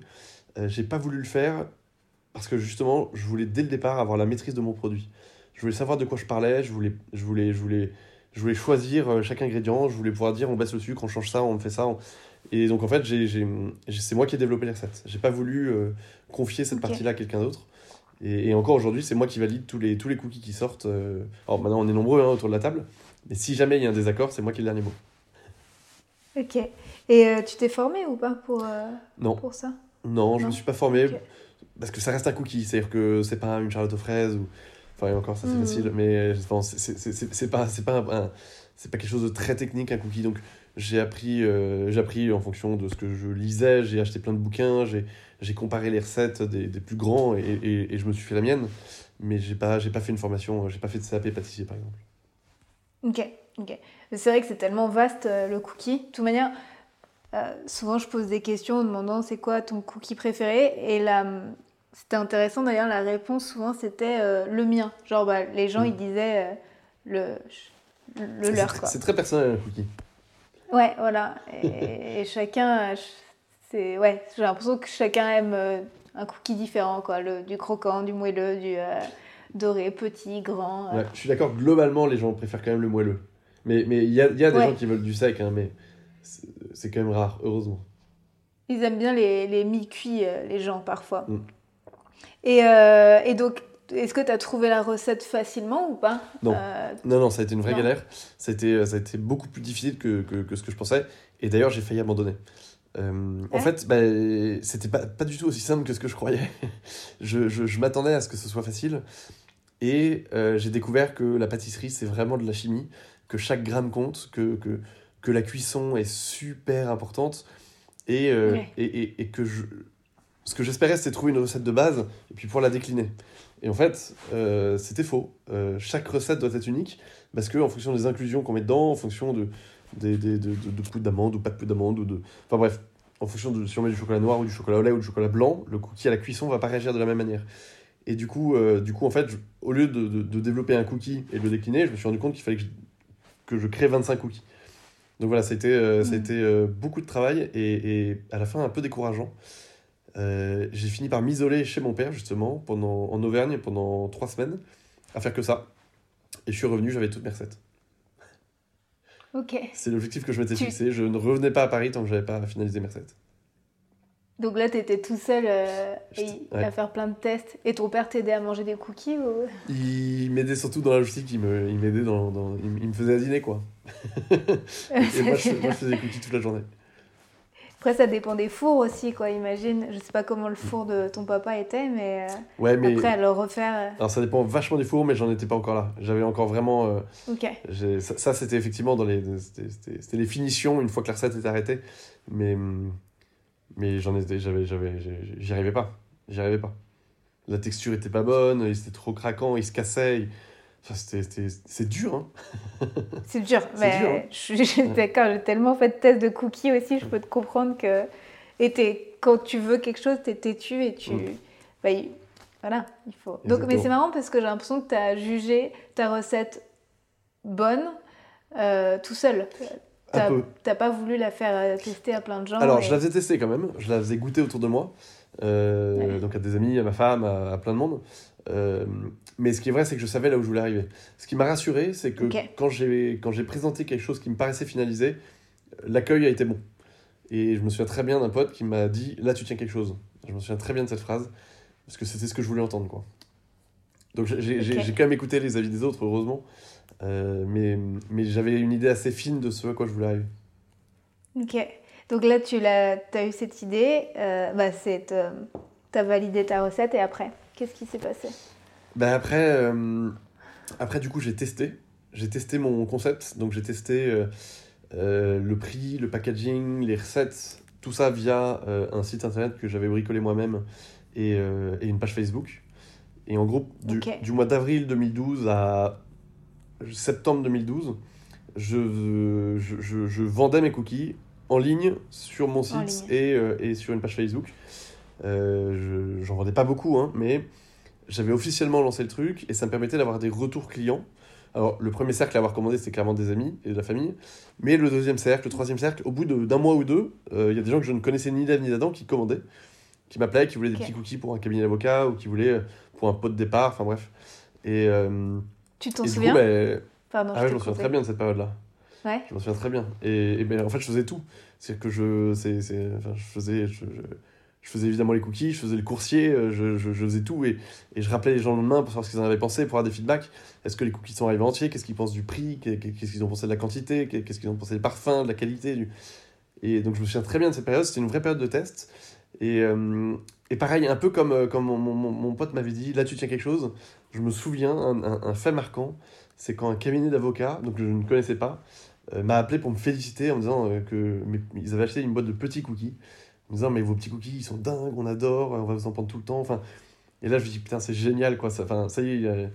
Speaker 1: euh, j'ai pas voulu le faire parce que justement, je voulais dès le départ avoir la maîtrise de mon produit. Je voulais savoir de quoi je parlais, je voulais, je voulais, je voulais, je voulais choisir euh, chaque ingrédient, je voulais pouvoir dire on baisse le sucre, on change ça, on fait ça. on- Et donc en fait, c'est moi qui ai développé les recettes. J'ai pas voulu euh, confier cette partie-là à quelqu'un d'autre. Et, et encore aujourd'hui, c'est moi qui valide tous les, tous les cookies qui sortent. euh. Alors maintenant, on est nombreux hein, autour de la table. Mais si jamais il y a un désaccord, c'est moi qui ai le dernier mot.
Speaker 2: Ok. Et euh, tu t'es formé ou pas pour, euh,
Speaker 1: Non,
Speaker 2: pour ça?
Speaker 1: Non, je
Speaker 2: Non.
Speaker 1: me suis pas formé. Parce que ça reste un cookie, c'est-à-dire que c'est pas une charlotte aux fraises ou. Enfin, encore, ça c'est
Speaker 2: Mhm.
Speaker 1: facile, mais enfin, c'est- pas, pas, un- un- c'est pas quelque chose de très technique un cookie. Donc j'ai appris, euh, j'ai appris en fonction de ce que je lisais, j'ai acheté plein de bouquins, j'ai comparé les recettes des, des plus grands et, et, et je me suis fait la mienne. Mais j'ai pas, pas fait une formation, j'ai pas fait de CAP pâtissier par exemple.
Speaker 2: Ok, ok. C'est vrai que c'est tellement vaste euh, le cookie. De toute manière, euh, souvent je pose des questions en demandant c'est quoi ton cookie préféré? Et là, c'était intéressant d'ailleurs, la réponse souvent c'était euh, le mien. Genre bah, les gens
Speaker 1: Mm.
Speaker 2: ils disaient euh, le, le leur.
Speaker 1: C'est très personnel un cookie.
Speaker 2: Ouais, voilà. Et, et chacun, c'est ouais, j'ai l'impression que chacun aime euh, un cookie différent quoi, le, du croquant, du moelleux, du euh, doré, petit, grand. euh.
Speaker 1: Ouais, je suis d'accord, globalement les gens préfèrent quand même le moelleux. Mais mais il y a, y a des
Speaker 2: Ouais.
Speaker 1: gens qui veulent du sec, hein, mais c'est quand même rare, heureusement.
Speaker 2: Ils aiment bien les, les mi-cuits, les gens, parfois.
Speaker 1: Mm.
Speaker 2: Et, euh, et donc, est-ce que tu as trouvé la recette facilement ou pas
Speaker 1: Non.
Speaker 2: Euh,
Speaker 1: Non, non, ça a été une vraie
Speaker 2: Non.
Speaker 1: galère. Ça a, été, ça a été beaucoup plus difficile que, que, que ce que je pensais. Et d'ailleurs, j'ai failli abandonner. Euh, En fait, bah, c'était pas, pas du tout aussi simple que ce que je croyais. [LAUGHS] je je, je m'attendais à ce que ce soit facile. Et euh, j'ai découvert que la pâtisserie, c'est vraiment de la chimie, que chaque gramme compte, que, que, que la cuisson est super importante. Et, euh,
Speaker 2: Ouais.
Speaker 1: et, et, et que je, ce que j'espérais, c'était trouver une recette de base et puis pouvoir la décliner. Et en fait, euh, c'était faux. Euh, chaque recette doit être unique parce que en fonction des inclusions qu'on met dedans, en fonction de, des, des- de, de, de poudre d'amande ou pas de poudre d'amande, ou de... enfin bref, en fonction de si on met du chocolat noir ou du chocolat au lait ou du chocolat blanc, le cookie à la cuisson va pas réagir de la même manière. Et du coup, euh, du coup en fait, je- au lieu de, de, de développer un cookie et de le décliner, je me suis rendu compte qu'il fallait que je, que je crée 25 cookies. Donc voilà, ça a été, euh, ça a été euh, beaucoup de travail et, et à la fin un peu décourageant. Euh, j'ai fini par m'isoler chez mon père, justement, pendant, en Auvergne, pendant trois semaines, à faire que ça. Et je suis revenu, j'avais toutes mes recettes.
Speaker 2: Ok.
Speaker 1: C'est l'objectif que je m'étais
Speaker 2: Tu-
Speaker 1: fixé. Je ne revenais pas à Paris tant que j'avais pas finalisé mes recettes.
Speaker 2: Donc là, tu étais tout seul euh, et-
Speaker 1: J'étais- ouais.
Speaker 2: à faire plein de tests. Et ton père t'aidait à manger des cookies ou...
Speaker 1: Il m'aidait surtout dans la logistique, il me- il m'aidait dans, il me faisait à dîner, quoi. [LAUGHS] Et moi je, moi, je faisais des cookies toute la journée.
Speaker 2: Après, ça dépend des fours aussi, quoi, imagine. Je sais pas comment le four de ton papa était, mais, euh,
Speaker 1: Ouais, mais...
Speaker 2: après, à le refaire...
Speaker 1: Alors ça dépend vachement du four, mais j'en étais pas encore là. J'avais encore vraiment... euh,
Speaker 2: euh, Ok.
Speaker 1: ça, ça, c'était effectivement dans les... C'était les finitions une fois que la recette était arrêtée. Mais, hum, mais j'en étais... J'avais... J'y arrivais pas. J'y arrivais pas. La texture était pas bonne, il était trop craquant, il se cassait. il- C'est dur, hein. [LAUGHS]
Speaker 2: C'est dur, mais
Speaker 1: dur, hein.
Speaker 2: je suis d'accord, j'ai tellement fait de tests de cookies aussi, je peux te comprendre que et t'es- quand tu veux quelque chose, tu es têtu et tu...
Speaker 1: Mm.
Speaker 2: il- voilà, il faut... Donc, mais c'est marrant parce que j'ai l'impression que tu as jugé ta recette bonne euh, tout seul. T'as pas voulu la faire euh, tester à plein de gens.
Speaker 1: Alors,
Speaker 2: et-
Speaker 1: je la faisais tester quand même. Je la faisais goûter autour de moi. Euh. Donc, à des amis, à ma femme, à, à plein de monde. Euh, mais ce qui est vrai, c'est que je savais là où je voulais arriver. Ce qui m'a rassuré, c'est que
Speaker 2: Ok.
Speaker 1: quand j'ai présenté quelque chose qui me paraissait finalisé, l'accueil a été bon. Et je me souviens très bien d'un pote qui m'a dit Là, tu tiens quelque chose. Je me souviens très bien de cette phrase, parce que c'était ce que je voulais entendre. Quoi. Donc, j'ai j'ai- j'ai-
Speaker 2: Ok.
Speaker 1: j'ai quand même écouté les avis des autres, heureusement. Euh, mais mais j'avais une idée assez fine de ce à quoi je voulais arriver.
Speaker 2: Ok. Donc là, tu as eu cette idée, euh, bah, euh, t'as validé ta recette et après, qu'est-ce qui s'est passé?
Speaker 1: Ben après, euh, après, du coup, j'ai testé. J'ai testé mon concept. Donc, j'ai testé euh, euh, le prix, le packaging, les recettes, tout ça via un site internet que j'avais bricolé moi-même et, et une page Facebook. Et en gros, du, mois d'avril 2012 à septembre 2012, je, je, je- je vendais mes cookies en ligne sur mon site et sur une page Facebook. Euh, je- J'en vendais pas beaucoup, hein, mais j'avais officiellement lancé le truc et ça me permettait d'avoir des retours clients. Alors, le premier cercle à avoir commandé, c'était clairement des amis et de la famille. Mais le deuxième cercle, le troisième cercle, au bout d'un mois ou deux, euh, il y a des gens que je ne connaissais ni d'Ève ni d'Adam qui commandaient, qui m'appelaient, qui voulaient des petits cookies pour un cabinet d'avocat ou qui voulaient euh, pour un pot de départ, enfin bref. Et, euh,
Speaker 2: Tu t'en
Speaker 1: du coup,
Speaker 2: souviens?
Speaker 1: ben,
Speaker 2: Pardon,
Speaker 1: ah ouais,
Speaker 2: je
Speaker 1: me souviens très bien de cette période-là.
Speaker 2: Ouais.
Speaker 1: Je me souviens très bien. Et, et ben, en fait, je faisais tout. C'est que je, c'est, c'est, enfin, je faisais, je, je, je faisais évidemment les cookies, je faisais le coursier, euh, je, faisais tout et, je rappelais les gens le lendemain pour savoir ce qu'ils en avaient pensé, pour avoir des feedbacks. Est-ce que les cookies sont arrivés entiers? Qu'est-ce qu'ils pensent du prix? Qu'est- Qu'est-ce qu'ils ont pensé de la quantité? Qu'est-ce qu'ils ont pensé des parfums, de la qualité. Et donc, je me souviens très bien de cette période. C'était une vraie période de test. Et, euh, pareil, un peu comme, euh, mon, pote m'avait dit, là tu tiens quelque chose. Je me souviens, un, fait marquant, c'est quand un cabinet d'avocats, donc je ne connaissais pas, m'a appelé pour me féliciter en me disant euh, que mais, ils avaient acheté une boîte de petits cookies. Me disant, mais vos petits cookies, ils sont dingues, on adore, on va vous en prendre tout le temps. Enfin, et là, je me dis, putain, c'est génial, quoi. Ça, enfin, ça y est,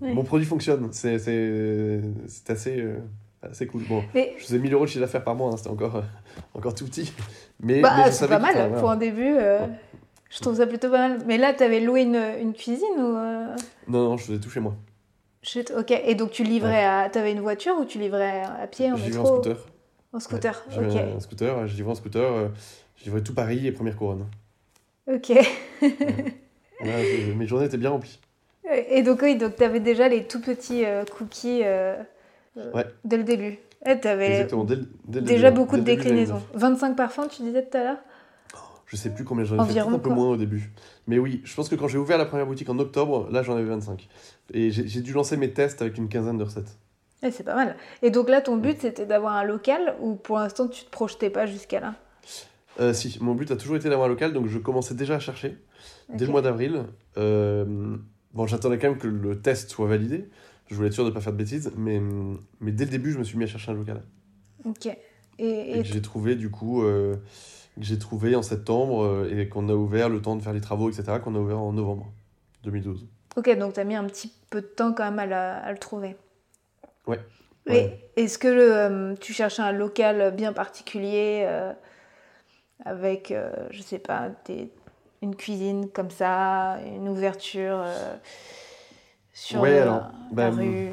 Speaker 2: Ouais.
Speaker 1: mon produit fonctionne. C'est c'est- c'est assez, euh, assez cool. Bon,
Speaker 2: Mais
Speaker 1: je faisais 1000 euros de chiffre d'affaires par mois, hein, c'était encore, euh, encore tout petit. Mais,
Speaker 2: bah,
Speaker 1: mais
Speaker 2: c'est pas mal pour un début. euh,
Speaker 1: Ouais.
Speaker 2: Je trouve ça plutôt pas mal. Mais là, t'avais loué une, une cuisine ou euh,
Speaker 1: Non, non, je faisais tout chez moi.
Speaker 2: Ok. Et donc tu livrais à. T'avais une voiture ou tu livrais à pied en métro
Speaker 1: en scooter.
Speaker 2: En scooter.
Speaker 1: J'avais
Speaker 2: ok.
Speaker 1: un scooter, je livrais en scooter, euh, je livrais tout Paris et première couronne.
Speaker 2: Ok. [LAUGHS]
Speaker 1: Je- mes journées étaient bien remplies.
Speaker 2: Et donc oui, donc t'avais déjà les tout petits euh, cookies euh, euh,
Speaker 1: Ouais.
Speaker 2: dès le début. Et t'avais
Speaker 1: Exactement, dès, le- dès
Speaker 2: déjà
Speaker 1: début,
Speaker 2: beaucoup de
Speaker 1: dès
Speaker 2: déclinaisons. 25 parfums, tu disais tout à l'heure?
Speaker 1: Je sais plus combien j'en ai fait,
Speaker 2: Environ
Speaker 1: peut-être un peu moins au début. Mais oui, je pense que quand j'ai ouvert la première boutique en octobre, là j'en avais 25. Et j'ai j'ai dû lancer mes tests avec une quinzaine de recettes.
Speaker 2: Eh, C'est pas mal. Et donc là, ton but, c'était d'avoir un local ou pour l'instant, tu te projetais pas jusqu'à là?
Speaker 1: Euh, si, mon but a toujours été d'avoir un local, donc je commençais déjà à chercher dès le mois d'avril. Euh, bon, j'attendais quand même que le test soit validé. Je voulais être sûr de ne pas faire de bêtises, mais, mais dès le début, je me suis mis à chercher un local.
Speaker 2: Ok. Et,
Speaker 1: Et
Speaker 2: et
Speaker 1: que j'ai trouvé du coup, euh, que j'ai trouvé en septembre et qu'on a ouvert le temps de faire les travaux, etc., qu'on a ouvert en novembre 2012.
Speaker 2: ok, donc t'as mis un petit peu de temps quand même à, la- à le trouver.
Speaker 1: Ouais. Ouais.
Speaker 2: est-ce que le, tu cherchais un local bien particulier avec, euh, je sais pas, des- une cuisine comme ça, une ouverture euh, sur
Speaker 1: Ouais,
Speaker 2: euh,
Speaker 1: alors,
Speaker 2: la
Speaker 1: bah,
Speaker 2: rue,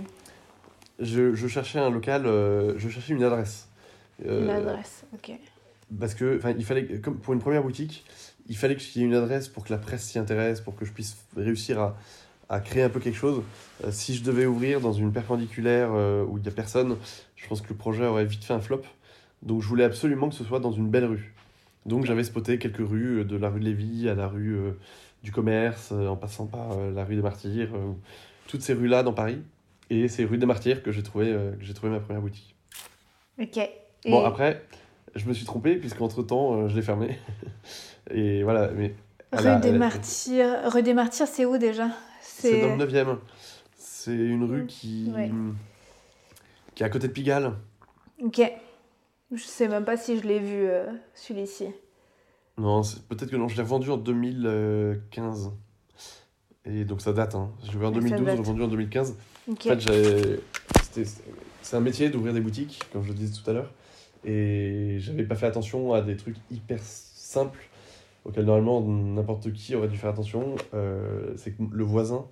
Speaker 1: Je, je cherchais un local, euh, je cherchais une adresse. Euh,
Speaker 2: une adresse Ok.
Speaker 1: Parce que, enfin, il fallait, comme pour une première boutique, il fallait qu'il y ait une adresse pour que la presse s'y intéresse, pour que je puisse réussir à, à créer un peu quelque chose. Si je devais ouvrir dans une perpendiculaire où il n'y a personne, je pense que le projet aurait vite fait un flop. Donc je voulais absolument que ce soit dans une belle rue. Donc j'avais spoté quelques rues, euh, de la rue de Lévis à la rue euh, du Commerce, euh, en passant par euh, la rue des Martyrs, toutes ces rues-là dans Paris. Et c'est rue des Martyrs que j'ai trouvé, que j'ai trouvé ma première boutique.
Speaker 2: Ok. Et-
Speaker 1: Bon, après, je me suis trompé, puisqu'entre-temps, je l'ai fermé. [LAUGHS] Et voilà, mais.
Speaker 2: Rue des Martyrs. Rue des Martyrs, c'est où déjà?
Speaker 1: C'est dans le 9 C'est une rue qui.
Speaker 2: Ouais.
Speaker 1: qui est à côté de Pigalle.
Speaker 2: Ok. Je sais même pas si je l'ai vu, euh, celui-ci.
Speaker 1: Non, peut-être que non, je l'ai revendu en 2015. Et donc ça date, hein. Je l'ai ouvert en
Speaker 2: Ouais, ça
Speaker 1: 2012,
Speaker 2: date.
Speaker 1: revendu en 2015.
Speaker 2: Ok.
Speaker 1: En fait, c'est un métier d'ouvrir des boutiques, comme je le disais tout à l'heure. Et j'avais pas fait attention à des trucs hyper simples auxquels normalement n'importe qui aurait dû faire attention. Euh, c'est que le voisin,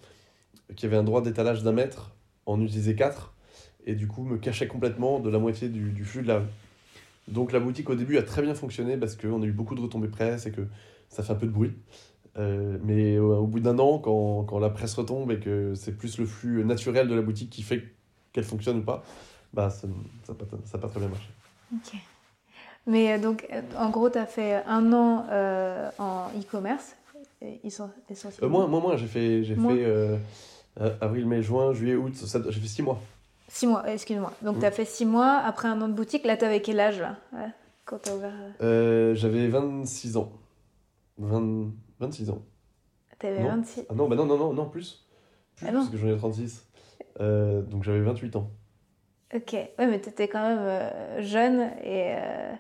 Speaker 1: qui avait un droit d'étalage d'un mètre, en utilisait quatre. Et du coup, me cachait complètement de la moitié du, du flux de la. Donc la boutique au début a très bien fonctionné parce qu'on a eu beaucoup de retombées presse et que ça fait un peu de bruit. Euh, mais au, au bout d'un an, quand, quand la presse retombe et que c'est plus le flux naturel de la boutique qui fait qu'elle fonctionne ou pas, bah ça n'a pas, ça pas très bien marché.
Speaker 2: Ok. Mais euh, donc, en gros, tu as fait un an euh, en e-commerce,
Speaker 1: Euh,
Speaker 2: essentiellement.
Speaker 1: moi, moi, moi j'ai fait, j'ai
Speaker 2: Moins.
Speaker 1: fait avril, mai, juin, juillet, août, j'ai fait six mois.
Speaker 2: Six mois, excuse-moi. Donc,
Speaker 1: Mm.
Speaker 2: tu as fait six mois après un an de boutique. Là, tu avais quel âge là Ouais, Quand tu ouvert.
Speaker 1: Euh, J'avais 26 ans. 20 26 ans.
Speaker 2: Tu avais
Speaker 1: Non.
Speaker 2: 26.
Speaker 1: Ah non, bah non, non, non, non, plus. Plus,
Speaker 2: Ah non.
Speaker 1: parce que j'en ai 36. Euh, donc j'avais 28 ans.
Speaker 2: Ok. Ouais, mais tu étais quand même euh, jeune et. euh,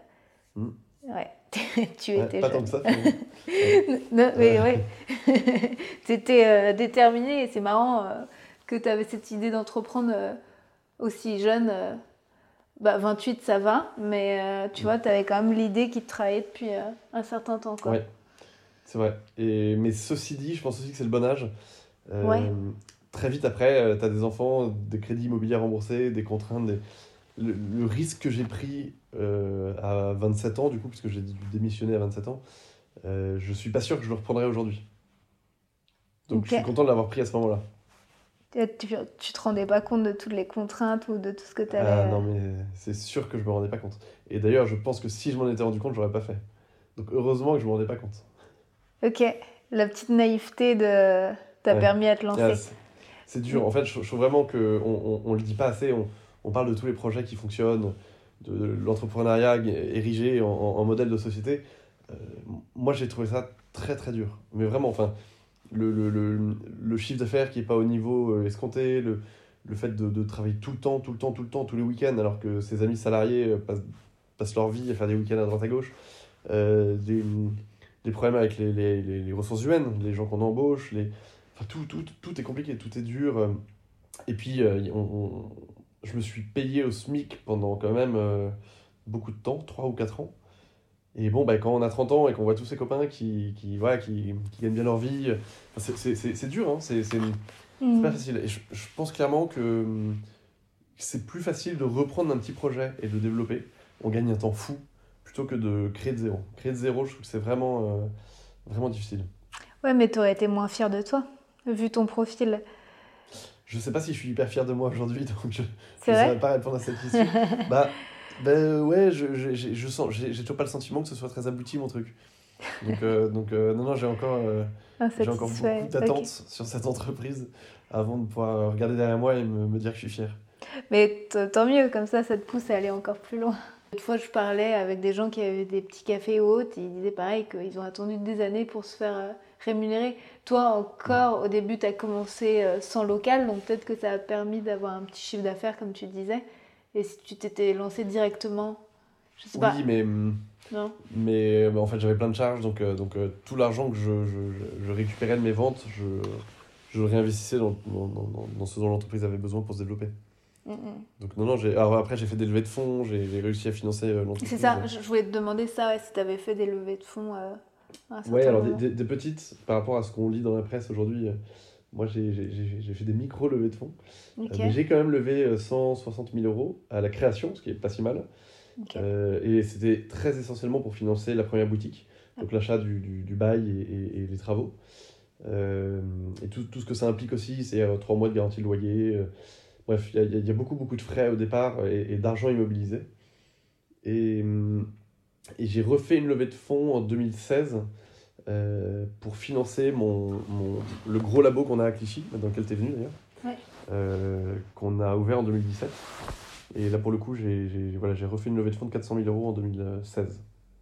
Speaker 1: Mm.
Speaker 2: Ouais, [LAUGHS] tu
Speaker 1: Ouais,
Speaker 2: étais
Speaker 1: pas tant
Speaker 2: jeune.
Speaker 1: que ça. finalement. [LAUGHS]
Speaker 2: Non, mais
Speaker 1: Ouais.
Speaker 2: ouais. [LAUGHS] tu étais déterminé et c'est marrant euh, que tu avais cette idée d'entreprendre euh, aussi jeune. euh, bah, 28, ça va, mais euh, tu vois, tu avais quand même l'idée qui te travaillait depuis euh, un certain temps. Quoi.
Speaker 1: Ouais. C'est vrai. Et, mais ceci dit, je pense aussi que c'est le bon âge. Euh,
Speaker 2: Ouais.
Speaker 1: Très vite après, tu as des enfants, des crédits immobiliers remboursés, des contraintes. des- Le, le risque que j'ai pris euh, à 27 ans, du coup, puisque j'ai dû démissionner à 27 ans, euh, je suis pas sûr que je le reprendrai aujourd'hui. Donc je suis content de l'avoir pris à ce moment-là.
Speaker 2: Tu, tu te rendais pas compte de toutes les contraintes ou de tout ce que tu
Speaker 1: Ah
Speaker 2: avais.
Speaker 1: non, mais c'est sûr que je me rendais pas compte. Et d'ailleurs, je pense que si je m'en étais rendu compte, j'aurais pas fait. Donc heureusement que je me rendais pas compte.
Speaker 2: Ok, la petite naïveté de t'a
Speaker 1: Ouais.
Speaker 2: permis à te lancer.
Speaker 1: Ah, c'est- c'est dur. En fait, je, je trouve vraiment qu'on on, on le dit pas assez. On, on parle de tous les projets qui fonctionnent, de, de l'entrepreneuriat érigé en, en- en modèle de société. Euh, moi, j'ai trouvé ça très très dur. Mais vraiment, enfin, le, le, le, chiffre d'affaires qui est pas au niveau euh, escompté, le, le fait de, de travailler tout le temps, tout le temps, tout le temps, tous les week-ends, alors que ses amis salariés euh, passent, passent leur vie à faire des week-ends à droite à gauche. Euh, des, des problèmes avec les, les, les, ressources humaines, les gens qu'on embauche, les... Enfin, tout, tout, tout est compliqué, tout est dur. Et puis, on, je me suis payé au SMIC pendant quand même beaucoup de temps, 3 ou 4 ans. Et bon, bah, quand on a 30 ans et qu'on voit tous ses copains qui, qui, voilà, qui, qui gagnent bien leur vie, c'est- dur, hein, c'est
Speaker 2: Hmm.
Speaker 1: pas facile. Et je, je pense clairement que c'est plus facile de reprendre un petit projet et de développer. On gagne un temps fou plutôt que de créer de zéro. Créer de zéro, je trouve que c'est vraiment, euh, vraiment difficile.
Speaker 2: Ouais, mais t'aurais été moins fier de toi, vu ton profil.
Speaker 1: Je sais pas si je suis hyper fier de moi aujourd'hui, [LAUGHS] donc je ne saurais pas répondre à cette question. [LAUGHS] bah, euh, ouais, je, je, je, je sens, j'ai toujours pas le sentiment que ce soit très abouti mon truc. Donc, euh, [LAUGHS] donc euh, non, non, j'ai encore, euh, j'ai encore beaucoup d'attentes sur cette entreprise avant de pouvoir regarder derrière moi et me, me dire que je suis fier.
Speaker 2: Mais tant mieux, comme ça, ça te pousse à aller encore plus loin. Une fois, je parlais avec des gens qui avaient des petits cafés ou autres, ils disaient pareil qu'ils ont attendu des années pour se faire euh, rémunérer. Toi, encore, au début, tu as commencé euh, sans local, donc peut-être que ça a permis d'avoir un petit chiffre d'affaires, comme tu disais. Et si tu t'étais lancé directement, je sais pas,
Speaker 1: Oui, mais, hum,
Speaker 2: non
Speaker 1: mais bah, en fait, j'avais plein de charges, donc, euh, donc euh, tout l'argent que je, je, récupérais de mes ventes, je, je le réinvestissais dans, dans, dans, dans ce dont l'entreprise avait besoin pour se développer.
Speaker 2: Mm.
Speaker 1: Donc non, non, alors après j'ai fait des levées de fonds, j'ai réussi à financer euh, l'entreprise.
Speaker 2: C'est ça, je voulais te demander ça, ouais, si tu avais fait des levées de fonds. à un
Speaker 1: Ouais,
Speaker 2: certain
Speaker 1: alors des,
Speaker 2: moment.
Speaker 1: des- des petites, par rapport à ce qu'on lit dans la presse aujourd'hui, moi j'ai fait des micro-levées de fonds. Euh,
Speaker 2: Ok,
Speaker 1: mais j'ai quand même levé euh, 160 000 euros à la création, ce qui est pas si mal. Euh, et c'était très essentiellement pour financer la première boutique, donc l'achat du, du, du bail et, et- et les travaux. Euh, et tout, tout ce que ça implique aussi, c'est euh, trois mois de garantie de loyer. euh, bref, il y a- y, beaucoup, beaucoup de frais au départ et, et d'argent immobilisé. Et, hum, et j'ai refait une levée de fonds en 2016 euh, pour financer mon, mon- le gros labo qu'on a à Clichy, dans lequel tu es venu d'ailleurs,
Speaker 2: Ouais.
Speaker 1: euh, qu'on a ouvert en 2017. Et là, pour le coup, j'ai voilà, refait une levée de fonds de 400 000 euros en 2016.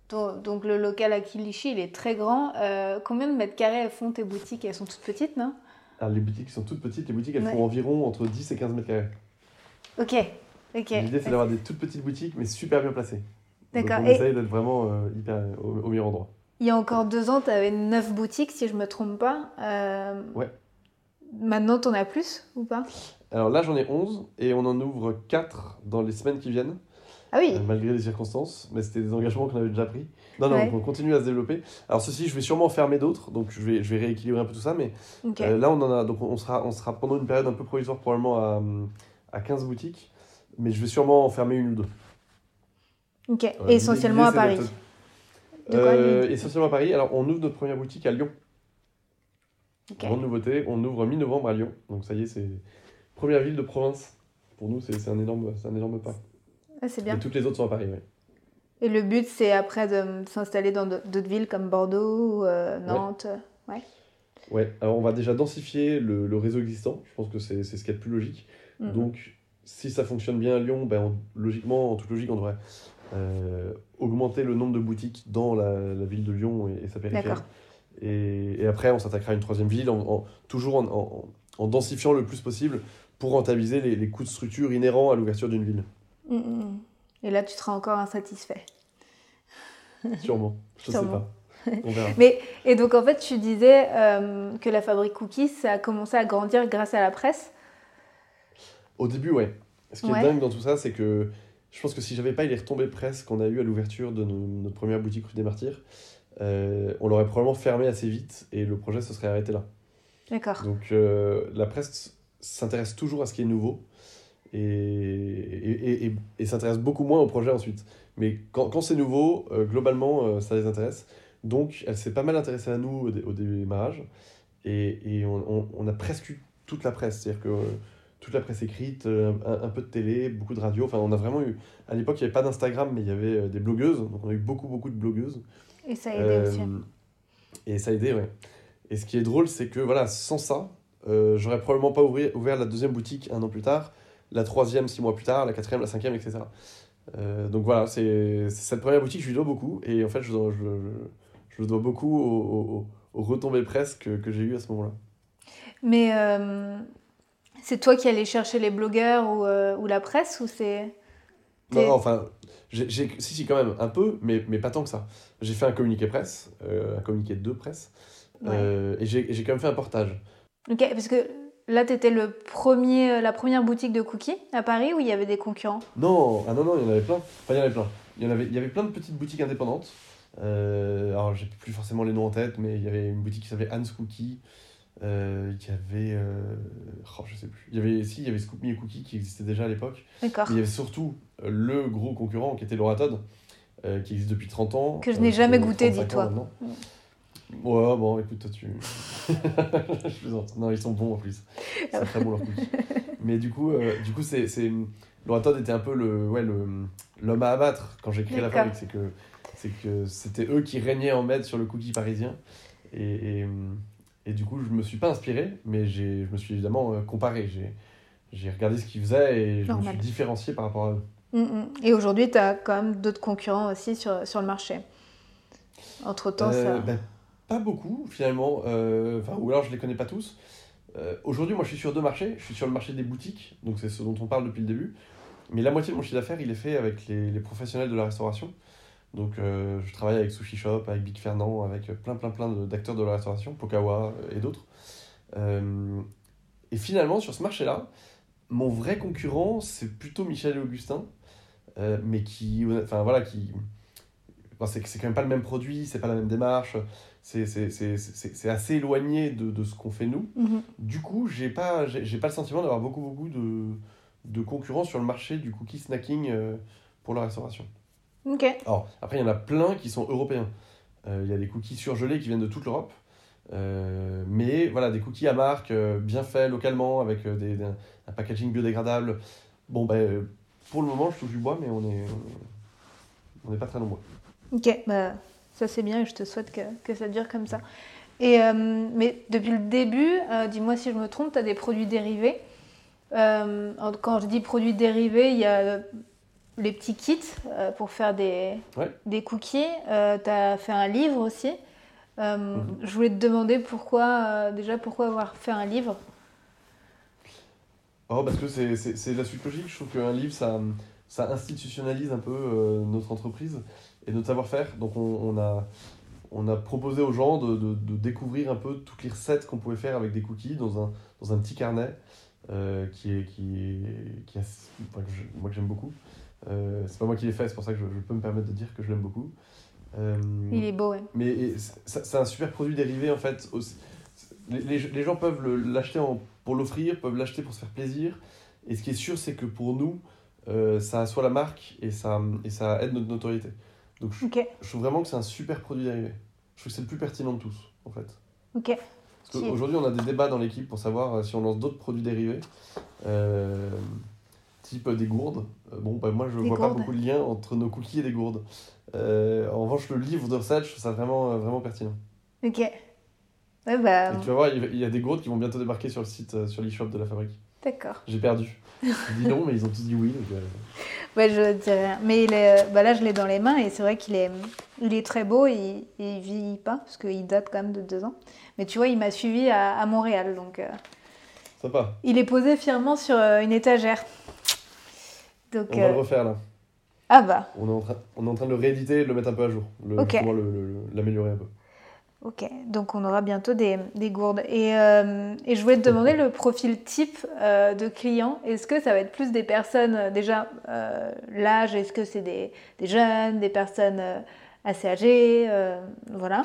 Speaker 2: Donc, donc le local à Kilichi, il est très grand. Euh, combien de mètres carrés font tes boutiques? Elles sont toutes petites, non?
Speaker 1: Alors, les boutiques sont toutes petites. Les boutiques, elles
Speaker 2: Ouais.
Speaker 1: font environ entre 10 et 15 mètres carrés.
Speaker 2: Ok, ok.
Speaker 1: L'idée, c'est d'avoir des toutes petites boutiques, mais super bien placées.
Speaker 2: D'accord.
Speaker 1: on
Speaker 2: Et-
Speaker 1: essaye d'être vraiment hyper, au, au meilleur endroit.
Speaker 2: Il y a encore deux ans, tu avais neuf boutiques, si je me trompe pas. Euh,
Speaker 1: Ouais.
Speaker 2: Maintenant, tu en as plus ou pas?
Speaker 1: Alors là, j'en ai 11 et on en ouvre 4 dans les semaines qui viennent,
Speaker 2: Ah oui,
Speaker 1: euh, malgré les circonstances. Mais c'était des engagements qu'on avait déjà pris. Non, non,
Speaker 2: Ouais.
Speaker 1: on continue à se développer. Alors, ceci, je vais sûrement en fermer d'autres, donc je vais, je vais rééquilibrer un peu tout ça. Mais euh, là, on en a, donc on sera, on sera pendant une période un peu provisoire, probablement à, à 15 boutiques. Mais je vais sûrement en fermer une ou deux.
Speaker 2: ok.
Speaker 1: Euh,
Speaker 2: Et essentiellement à Paris.
Speaker 1: Euh, essentiellement à Paris. Alors, on ouvre notre première boutique à Lyon. Grande nouveauté, on ouvre mi-novembre à Lyon. Donc, ça y est, c'est première ville de province. Pour nous, c'est un énorme, un énorme pas.
Speaker 2: Ah, c'est bien.
Speaker 1: Et toutes les autres sont à Paris, ouais.
Speaker 2: Et le but, c'est après de s'installer dans d'autres villes comme Bordeaux ou euh, Nantes.
Speaker 1: Ouais, alors on va déjà densifier le, le réseau existant. Je pense que c'est ce qui est le plus logique.
Speaker 2: Mhm.
Speaker 1: Donc, si ça fonctionne bien à Lyon, ben, on- logiquement, en toute logique, on devrait euh, augmenter le nombre de boutiques dans la, la ville de Lyon et, et sa périphérie. Et, et après, on s'attaquera à une troisième ville, en, en- toujours en, en- en densifiant le plus possible pour rentabiliser les, les coûts de structure inhérents à l'ouverture d'une ville.
Speaker 2: Mm, mm. Et là, tu seras encore insatisfait.
Speaker 1: Sûrement. Je sais
Speaker 2: Sûrement.
Speaker 1: pas. On verra. [LAUGHS]
Speaker 2: Mais, et donc, en fait, tu disais euh, que la fabrique Cookies, ça a commencé à grandir grâce à la presse?
Speaker 1: Au début, ouais. Ce qui
Speaker 2: Ouais.
Speaker 1: est dingue dans tout ça, c'est que je pense que si j'avais pas eu les retombées presse qu'on a eu à l'ouverture de nos- notre première boutique rue des Martyrs, euh, on l'aurait probablement fermé assez vite et le projet se serait arrêté là.
Speaker 2: D'accord.
Speaker 1: Donc euh, la presse s'intéresse toujours à ce qui est nouveau et, et, et, et s'intéresse beaucoup moins au projet ensuite. Mais quand, quand c'est nouveau, euh, globalement, ça les intéresse. Donc elle s'est pas mal intéressée à nous au, dé- au démarrage et, et on, on- on a presque eu toute la presse. C'est-à-dire que toute la presse écrite, euh, un, un peu de télé, beaucoup de radio. Enfin, on a vraiment eu. À l'époque, il n'y avait pas d'Instagram, mais il y avait euh, des blogueuses. Donc on a eu beaucoup, beaucoup de blogueuses.
Speaker 2: Et ça a aidé
Speaker 1: Euh,
Speaker 2: aussi.
Speaker 1: et ça a aidé, ouais. Et ce qui est drôle, c'est que voilà, sans ça, euh, j'aurais probablement pas ouvri- ouvert la deuxième boutique un an plus tard, la troisième six mois plus tard, la quatrième, la cinquième, etc. Euh, donc voilà, c'est cette première boutique, je lui dois beaucoup. Et en fait, je, dois- je, je, je le dois beaucoup aux, aux, aux retombées presse que, que j'ai eues à ce moment-là.
Speaker 2: Mais euh, c'est toi qui allais chercher les blogueurs ou, euh, ou la presse ou c'est. T'es-
Speaker 1: Non, enfin, j'ai, si, si, quand même, un peu, mais, mais pas tant que ça. J'ai fait un communiqué presse, euh, un communiqué de presse,
Speaker 2: Ouais.
Speaker 1: euh, et j'ai, quand même fait un portage.
Speaker 2: Ok, parce que là, tu étais le premier, la première boutique de cookies à Paris où il y avait des concurrents?
Speaker 1: Non, ah non, non, il y en avait plein. Enfin, il y en avait plein. Il y, en avait, il y avait plein de petites boutiques indépendantes. Euh, alors, j'ai plus forcément les noms en tête, mais il y avait une boutique qui s'appelait Anne's Cookie. Euh, il y avait. euh, oh, je sais plus. Il y avait, si, il y avait Scoop Me Cookie qui existait déjà à l'époque.
Speaker 2: D'accord.
Speaker 1: Il y avait surtout euh, le gros concurrent qui était Laura Todd, euh, qui existe depuis 30 ans.
Speaker 2: Que je
Speaker 1: euh,
Speaker 2: n'ai jamais
Speaker 1: a
Speaker 2: goûté,
Speaker 1: 35 ans
Speaker 2: dis-toi.
Speaker 1: Ouais, bon, écoute, toi, tu. [LAUGHS] je plaisante. Non, ils sont bons en plus. C'est très bon leur cookie. [LAUGHS] Mais du coup, euh, du coup c'est, c'est... Laura Todd était un peu le, ouais, le, l'homme à abattre quand j'ai créé la fabrique. C'est que, c'est que c'était eux qui régnaient en maître sur le cookie parisien. Et, et, et du coup, je me suis pas inspiré, mais je me suis évidemment euh, comparé. J'ai, regardé ce qu'ils faisaient et je
Speaker 2: Normal.
Speaker 1: me suis différencié par rapport à eux.
Speaker 2: Mm, mm. Et aujourd'hui, tu as quand même d'autres concurrents aussi sur, sur le marché. Entre-temps,
Speaker 1: Euh,
Speaker 2: ça.
Speaker 1: ben, pas beaucoup finalement, euh, ou alors je les connais pas tous. Euh, Aujourd'hui, moi je suis sur deux marchés. Je suis sur le marché des boutiques, donc c'est ce dont on parle depuis le début. Mais la moitié de mon chiffre d'affaires, il est fait avec les, les professionnels de la restauration. Donc euh, je travaille avec Sushi Shop, avec Big Fernand, avec plein plein plein d'acteurs de la restauration, Pokawa euh, et d'autres. Euh, et finalement, sur ce marché-là, mon vrai concurrent, c'est plutôt Michel et Augustin, euh, mais qui, enfin voilà, qui, Enfin, c'est c'est quand même pas le même produit, c'est pas la même démarche, c'est assez éloigné de, de ce qu'on fait nous.
Speaker 2: Mhm.
Speaker 1: Du coup, j'ai pas, j'ai pas le sentiment d'avoir beaucoup, beaucoup de, de concurrents sur le marché du cookie snacking pour la restauration.
Speaker 2: Ok.
Speaker 1: Alors, après, il y en a plein qui sont européens. Euh, Il y a des cookies surgelés qui viennent de toute l'Europe. Euh, mais voilà, des cookies à marque, euh, bien faits localement, avec euh, des, des- un packaging biodégradable. Bon, ben, pour le moment, je touche du bois, mais on est, on n'est pas très nombreux.
Speaker 2: Ok, bah, ça c'est bien et je te souhaite que, que ça dure comme ça. Et, mais depuis le début, dis-moi si je me trompe, tu as des produits dérivés. Quand je dis produits dérivés, il y a les petits kits euh, pour faire des,
Speaker 1: Ouais.
Speaker 2: des cookies. tu as fait un livre aussi. Euh,
Speaker 1: Mhm.
Speaker 2: Je voulais te demander pourquoi, euh, déjà, pourquoi avoir fait un livre?
Speaker 1: Oh, parce que c'est- c'est c'est la suite logique. Je trouve qu'un livre, ça, ça institutionnalise un peu euh, notre entreprise et notre savoir-faire. Donc, on, on a, on a proposé aux gens de, de, de découvrir un peu toutes les recettes qu'on pouvait faire avec des cookies dans un, dans un petit carnet euh, qui est, qui est, qui est assez- enfin, que je- moi que j'aime beaucoup. Euh, c'est pas moi qui l'ai fait, c'est pour ça que je, je peux me permettre de dire que je l'aime beaucoup. Euh,
Speaker 2: Il est beau, ouais.
Speaker 1: mais c'est un super produit dérivé en fait. aussi. Les, les, les gens peuvent l'acheter pour l'offrir, peuvent l'acheter pour se faire plaisir. Et ce qui est sûr, c'est que pour nous, euh, ça assoit la marque et ça, et ça aide notre notoriété. Donc je, trouve vraiment que c'est un super produit dérivé. Je trouve que c'est le plus pertinent de tous en fait.
Speaker 2: ok.
Speaker 1: Parce qu'aujourd'hui, on a des débats dans l'équipe pour savoir euh, si on lance d'autres produits dérivés, euh, type des gourdes. Euh, bon, bah, moi, je vois pas beaucoup de lien entre nos cookies et des gourdes. Euh, en revanche, le livre de recettes, je trouve ça vraiment, euh, vraiment pertinent.
Speaker 2: Ok. Ouais, bah,
Speaker 1: Et tu vas voir, il y a des gourdes qui vont bientôt débarquer sur le site, sur l'e-shop de la fabrique.
Speaker 2: d'accord.
Speaker 1: J'ai perdu. [LAUGHS] J'ai dit non, mais ils ont tous dit oui. donc,
Speaker 2: Ouais, je dirais rien. Mais il est, bah là, je l'ai dans les mains et c'est vrai qu'il est, il est très beau et, et il vieillit pas parce qu'il date quand même de deux ans. Mais tu vois, il m'a suivi à, à Montréal, donc euh,
Speaker 1: sympa.
Speaker 2: il est posé fièrement sur une étagère. Donc,
Speaker 1: On va
Speaker 2: euh,
Speaker 1: le refaire là.
Speaker 2: ah bah,
Speaker 1: On est, en train, on est en train de le rééditer et de le mettre un peu à jour. Le,
Speaker 2: Ok.
Speaker 1: justement, le- le- le- l'améliorer un peu.
Speaker 2: ok. Donc on aura bientôt des, des gourdes. Et, euh, et je voulais te demander le profil type euh, de client. Est-ce que ça va être plus des personnes, euh, déjà, euh, l'âge, est-ce que c'est des, des jeunes, des personnes euh, assez âgées euh, Voilà.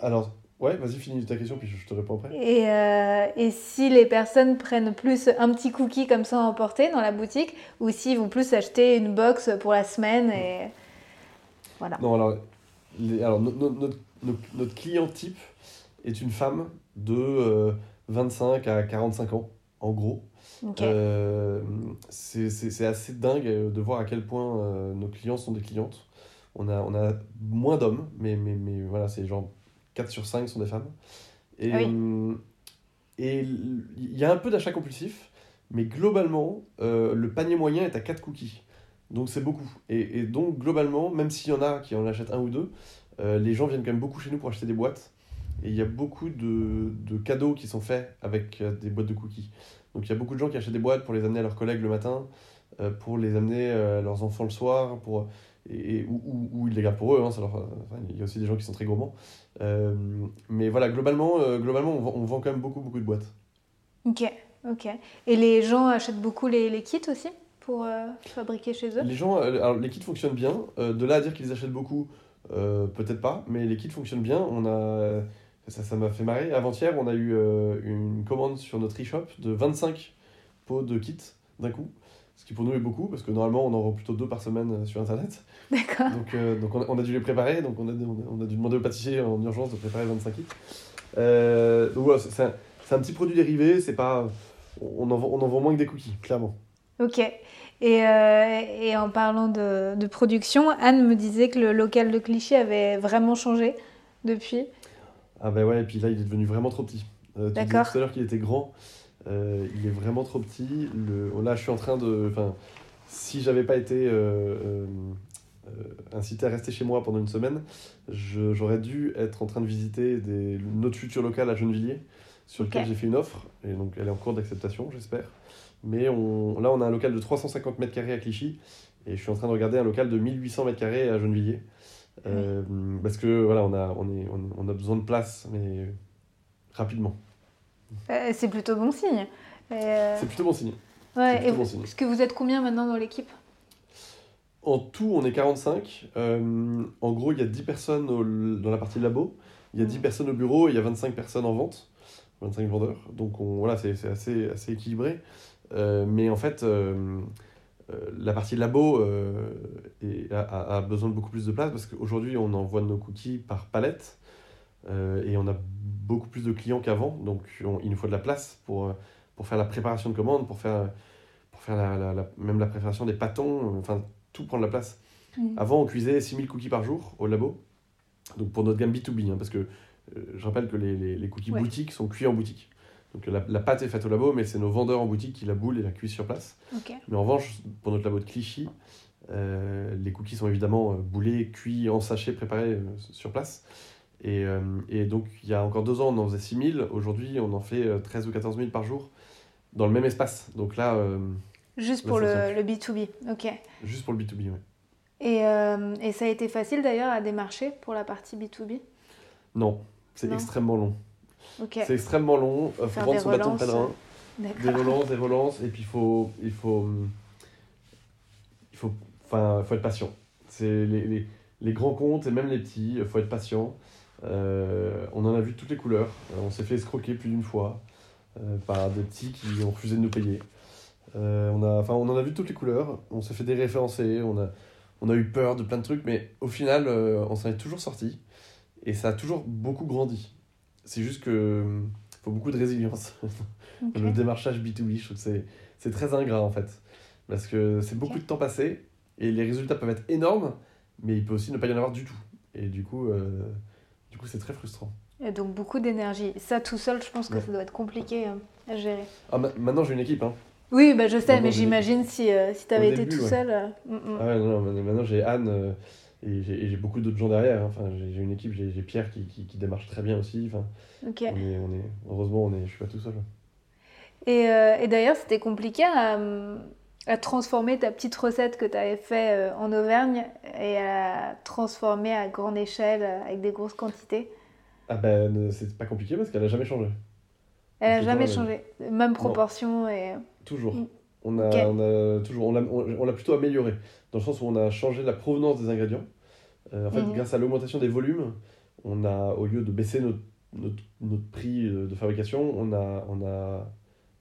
Speaker 1: Alors, Ouais, vas-y, finis ta question, puis je te réponds après.
Speaker 2: Et, euh, et si les personnes prennent plus un petit cookie comme ça à emporter dans la boutique, ou s'ils vont plus acheter une box pour la semaine et voilà.
Speaker 1: Non, alors, les- alors no- no- notre, client type est une femme de euh, 25 à 45 ans, en gros.
Speaker 2: Ok.
Speaker 1: Euh, c'est assez dingue euh, de voir à quel point euh, nos clients sont des clientes. On a, on a moins d'hommes, mais, mais, mais voilà, c'est genre 4 sur 5 sont des femmes. Et
Speaker 2: Ah oui.
Speaker 1: euh, et il y a un peu d'achat compulsif, mais globalement, euh, le panier moyen est à 4 cookies. Donc c'est beaucoup. Et, et donc globalement, même s'il y en a qui en achètent un ou deux, euh, les gens viennent quand même beaucoup chez nous pour acheter des boîtes. Et il y a beaucoup de, de cadeaux qui sont faits avec euh, des boîtes de cookies. Donc il y a beaucoup de gens qui achètent des boîtes pour les amener à leurs collègues le matin, pour les amener à leurs enfants le soir, pour, et, et- ou, ou- ou ils les gardent pour eux. hein, ça leur- enfin, il y a aussi des gens qui sont très gourmands. Euh, mais voilà, globalement, euh, globalement on, vend, on vend quand même beaucoup, beaucoup de boîtes.
Speaker 2: Ok, ok. Et les gens achètent beaucoup les, les kits aussi pour euh, fabriquer chez eux?
Speaker 1: Les gens, alors les kits fonctionnent bien. De là à dire qu'ils achètent beaucoup, peut-être pas, mais les kits fonctionnent bien. On a, ça, ça m'a fait marrer. Avant-hier, on a eu euh, une commande sur notre e-shop de 25 pots de kits d'un coup. Ce qui pour nous est beaucoup, parce que normalement on en vend plutôt deux par semaine euh, sur internet.
Speaker 2: D'accord.
Speaker 1: Donc, euh, donc on, a, on a dû les préparer, donc on a, on dû demander au pâtissier en urgence de préparer 25 kits. Euh, donc voilà, c'est c'est un, un petit produit dérivé, c'est pas, on en, vend, on en vend moins que des cookies, clairement.
Speaker 2: Ok. Et, euh, et en parlant de, de production, Anne me disait que le local de Clichy avait vraiment changé depuis.
Speaker 1: Ah bah ouais, et puis là, il est devenu vraiment trop petit. Euh, tu disais
Speaker 2: D'accord.
Speaker 1: tout à l'heure qu'il était grand. Euh, il est vraiment trop petit. Le... Là, je suis en train de... Enfin, si j'avais pas été euh, euh, incité à rester chez moi pendant une semaine, je- j'aurais dû être en train de visiter des... notre futur local à Gennevilliers, sur lequel j'ai fait une offre. Et donc, elle est en cours d'acceptation, j'espère. Mais on... là, on a un local de 350 mètres carrés à Clichy. Et je suis en train de regarder un local de 1800 mètres carrés à Gennevilliers. Parce que voilà, on a, on, est, on, on a besoin de place, mais rapidement.
Speaker 2: Euh, c'est plutôt bon signe. Euh,
Speaker 1: C'est plutôt bon signe.
Speaker 2: ouais, et
Speaker 1: bon
Speaker 2: vous-
Speaker 1: signe.
Speaker 2: Est-ce que vous êtes combien maintenant dans l'équipe?
Speaker 1: En tout, on est 45. Euh, en gros, il y a 10 personnes au- dans la partie labo, il y a 10
Speaker 2: Mhm.
Speaker 1: personnes au bureau et il y a 25 personnes en vente, 25 vendeurs. Donc on, voilà, c'est c'est assez, assez équilibré. Euh, mais en fait, la partie labo est- a, a- a besoin de beaucoup plus de place parce qu'aujourd'hui, on envoie nos cookies par palette euh, et on a beaucoup plus de clients qu'avant. Donc on- il nous faut de la place pour, euh, pour faire la préparation de commandes, pour faire, pour faire la, la- la- même la préparation des pâtons, enfin tout prend de la place. Avant, on cuisait 6000 cookies par jour au labo. Donc pour notre gamme B2B, hein, parce que euh, je rappelle que les, les, les cookies
Speaker 2: Ouais.
Speaker 1: boutiques sont cuits en boutique. Donc la, la pâte est faite au labo, mais c'est nos vendeurs en boutique qui la boulent et la cuisent sur place. Mais en revanche, pour notre labo de Clichy, euh, les cookies sont évidemment boulés, cuits, en sachet, préparés euh, sur place. Et, euh, et donc, il y a encore deux ans, on en faisait 6000. Aujourd'hui, on en fait euh, 13 ou 14 000 par jour dans le même espace. Donc là, euh,
Speaker 2: Juste pour le, le B2B. Ok.
Speaker 1: juste pour le B2B. ouais.
Speaker 2: Et, euh, et ça a été facile d'ailleurs à démarcher pour la partie B2B
Speaker 1: Non, c'est extrêmement long.
Speaker 2: Ok.
Speaker 1: C'est extrêmement long. Il faut
Speaker 2: Faire
Speaker 1: prendre son bâton de pèlerin. Des relances, des relances. Et puis, il faut, il faut, il faut, enfin, faut être patient. C'est les, les, les grands comptes et même les petits, il faut être patient. Euh, on en a vu de toutes les couleurs. Euh, on s'est fait escroquer plus d'une fois euh, par des petits qui ont refusé de nous payer. On, a, enfin, on en a vu de toutes les couleurs. On s'est fait déréférencer. On a, on a eu peur de plein de trucs. Mais au final, on s'en est toujours sorti. Et ça a toujours beaucoup grandi. C'est juste que faut beaucoup de résilience. [LAUGHS] Le démarchage B2B, je trouve que c'est, très ingrat en fait. Parce que c'est beaucoup de temps passé et les résultats peuvent être énormes, mais il peut aussi ne pas y en avoir du tout. Et du coup, du coup c'est très frustrant.
Speaker 2: Et donc beaucoup d'énergie. Ça tout seul, je pense que
Speaker 1: Ouais.
Speaker 2: ça doit être compliqué euh, à gérer.
Speaker 1: Ah, ma- maintenant j'ai une équipe. Hein.
Speaker 2: Oui, bah je sais,
Speaker 1: Maintenant,
Speaker 2: mais j'imagine si, euh, si tu avais été tout
Speaker 1: ouais.
Speaker 2: seul. euh, mm, mm.
Speaker 1: Ah ouais, non, non, maintenant j'ai Anne euh, et j'ai, beaucoup d'autres gens derrière. hein. Enfin, j'ai, une équipe, j'ai, Pierre qui, qui, qui démarche très bien aussi. Enfin, on est, on est, heureusement, on est, je suis pas tout seul.
Speaker 2: Et, et d'ailleurs, c'était compliqué à, à transformer ta petite recette que tu avais fait euh, en Auvergne et à transformer à grande échelle euh, avec des grosses quantités.
Speaker 1: Ah ben, c'est pas compliqué parce qu'elle a jamais changé.
Speaker 2: Elle n'a
Speaker 1: C'est
Speaker 2: jamais changé. Même proportion et...
Speaker 1: Toujours.
Speaker 2: Mm.
Speaker 1: On a, on a toujours, on l'a, on, on l'a plutôt amélioré, dans le sens où on a changé la provenance des ingrédients. Euh, en fait,
Speaker 2: Mhm.
Speaker 1: grâce à l'augmentation des volumes, on a, au lieu de baisser notre notre, notre prix de fabrication, on a, on, a,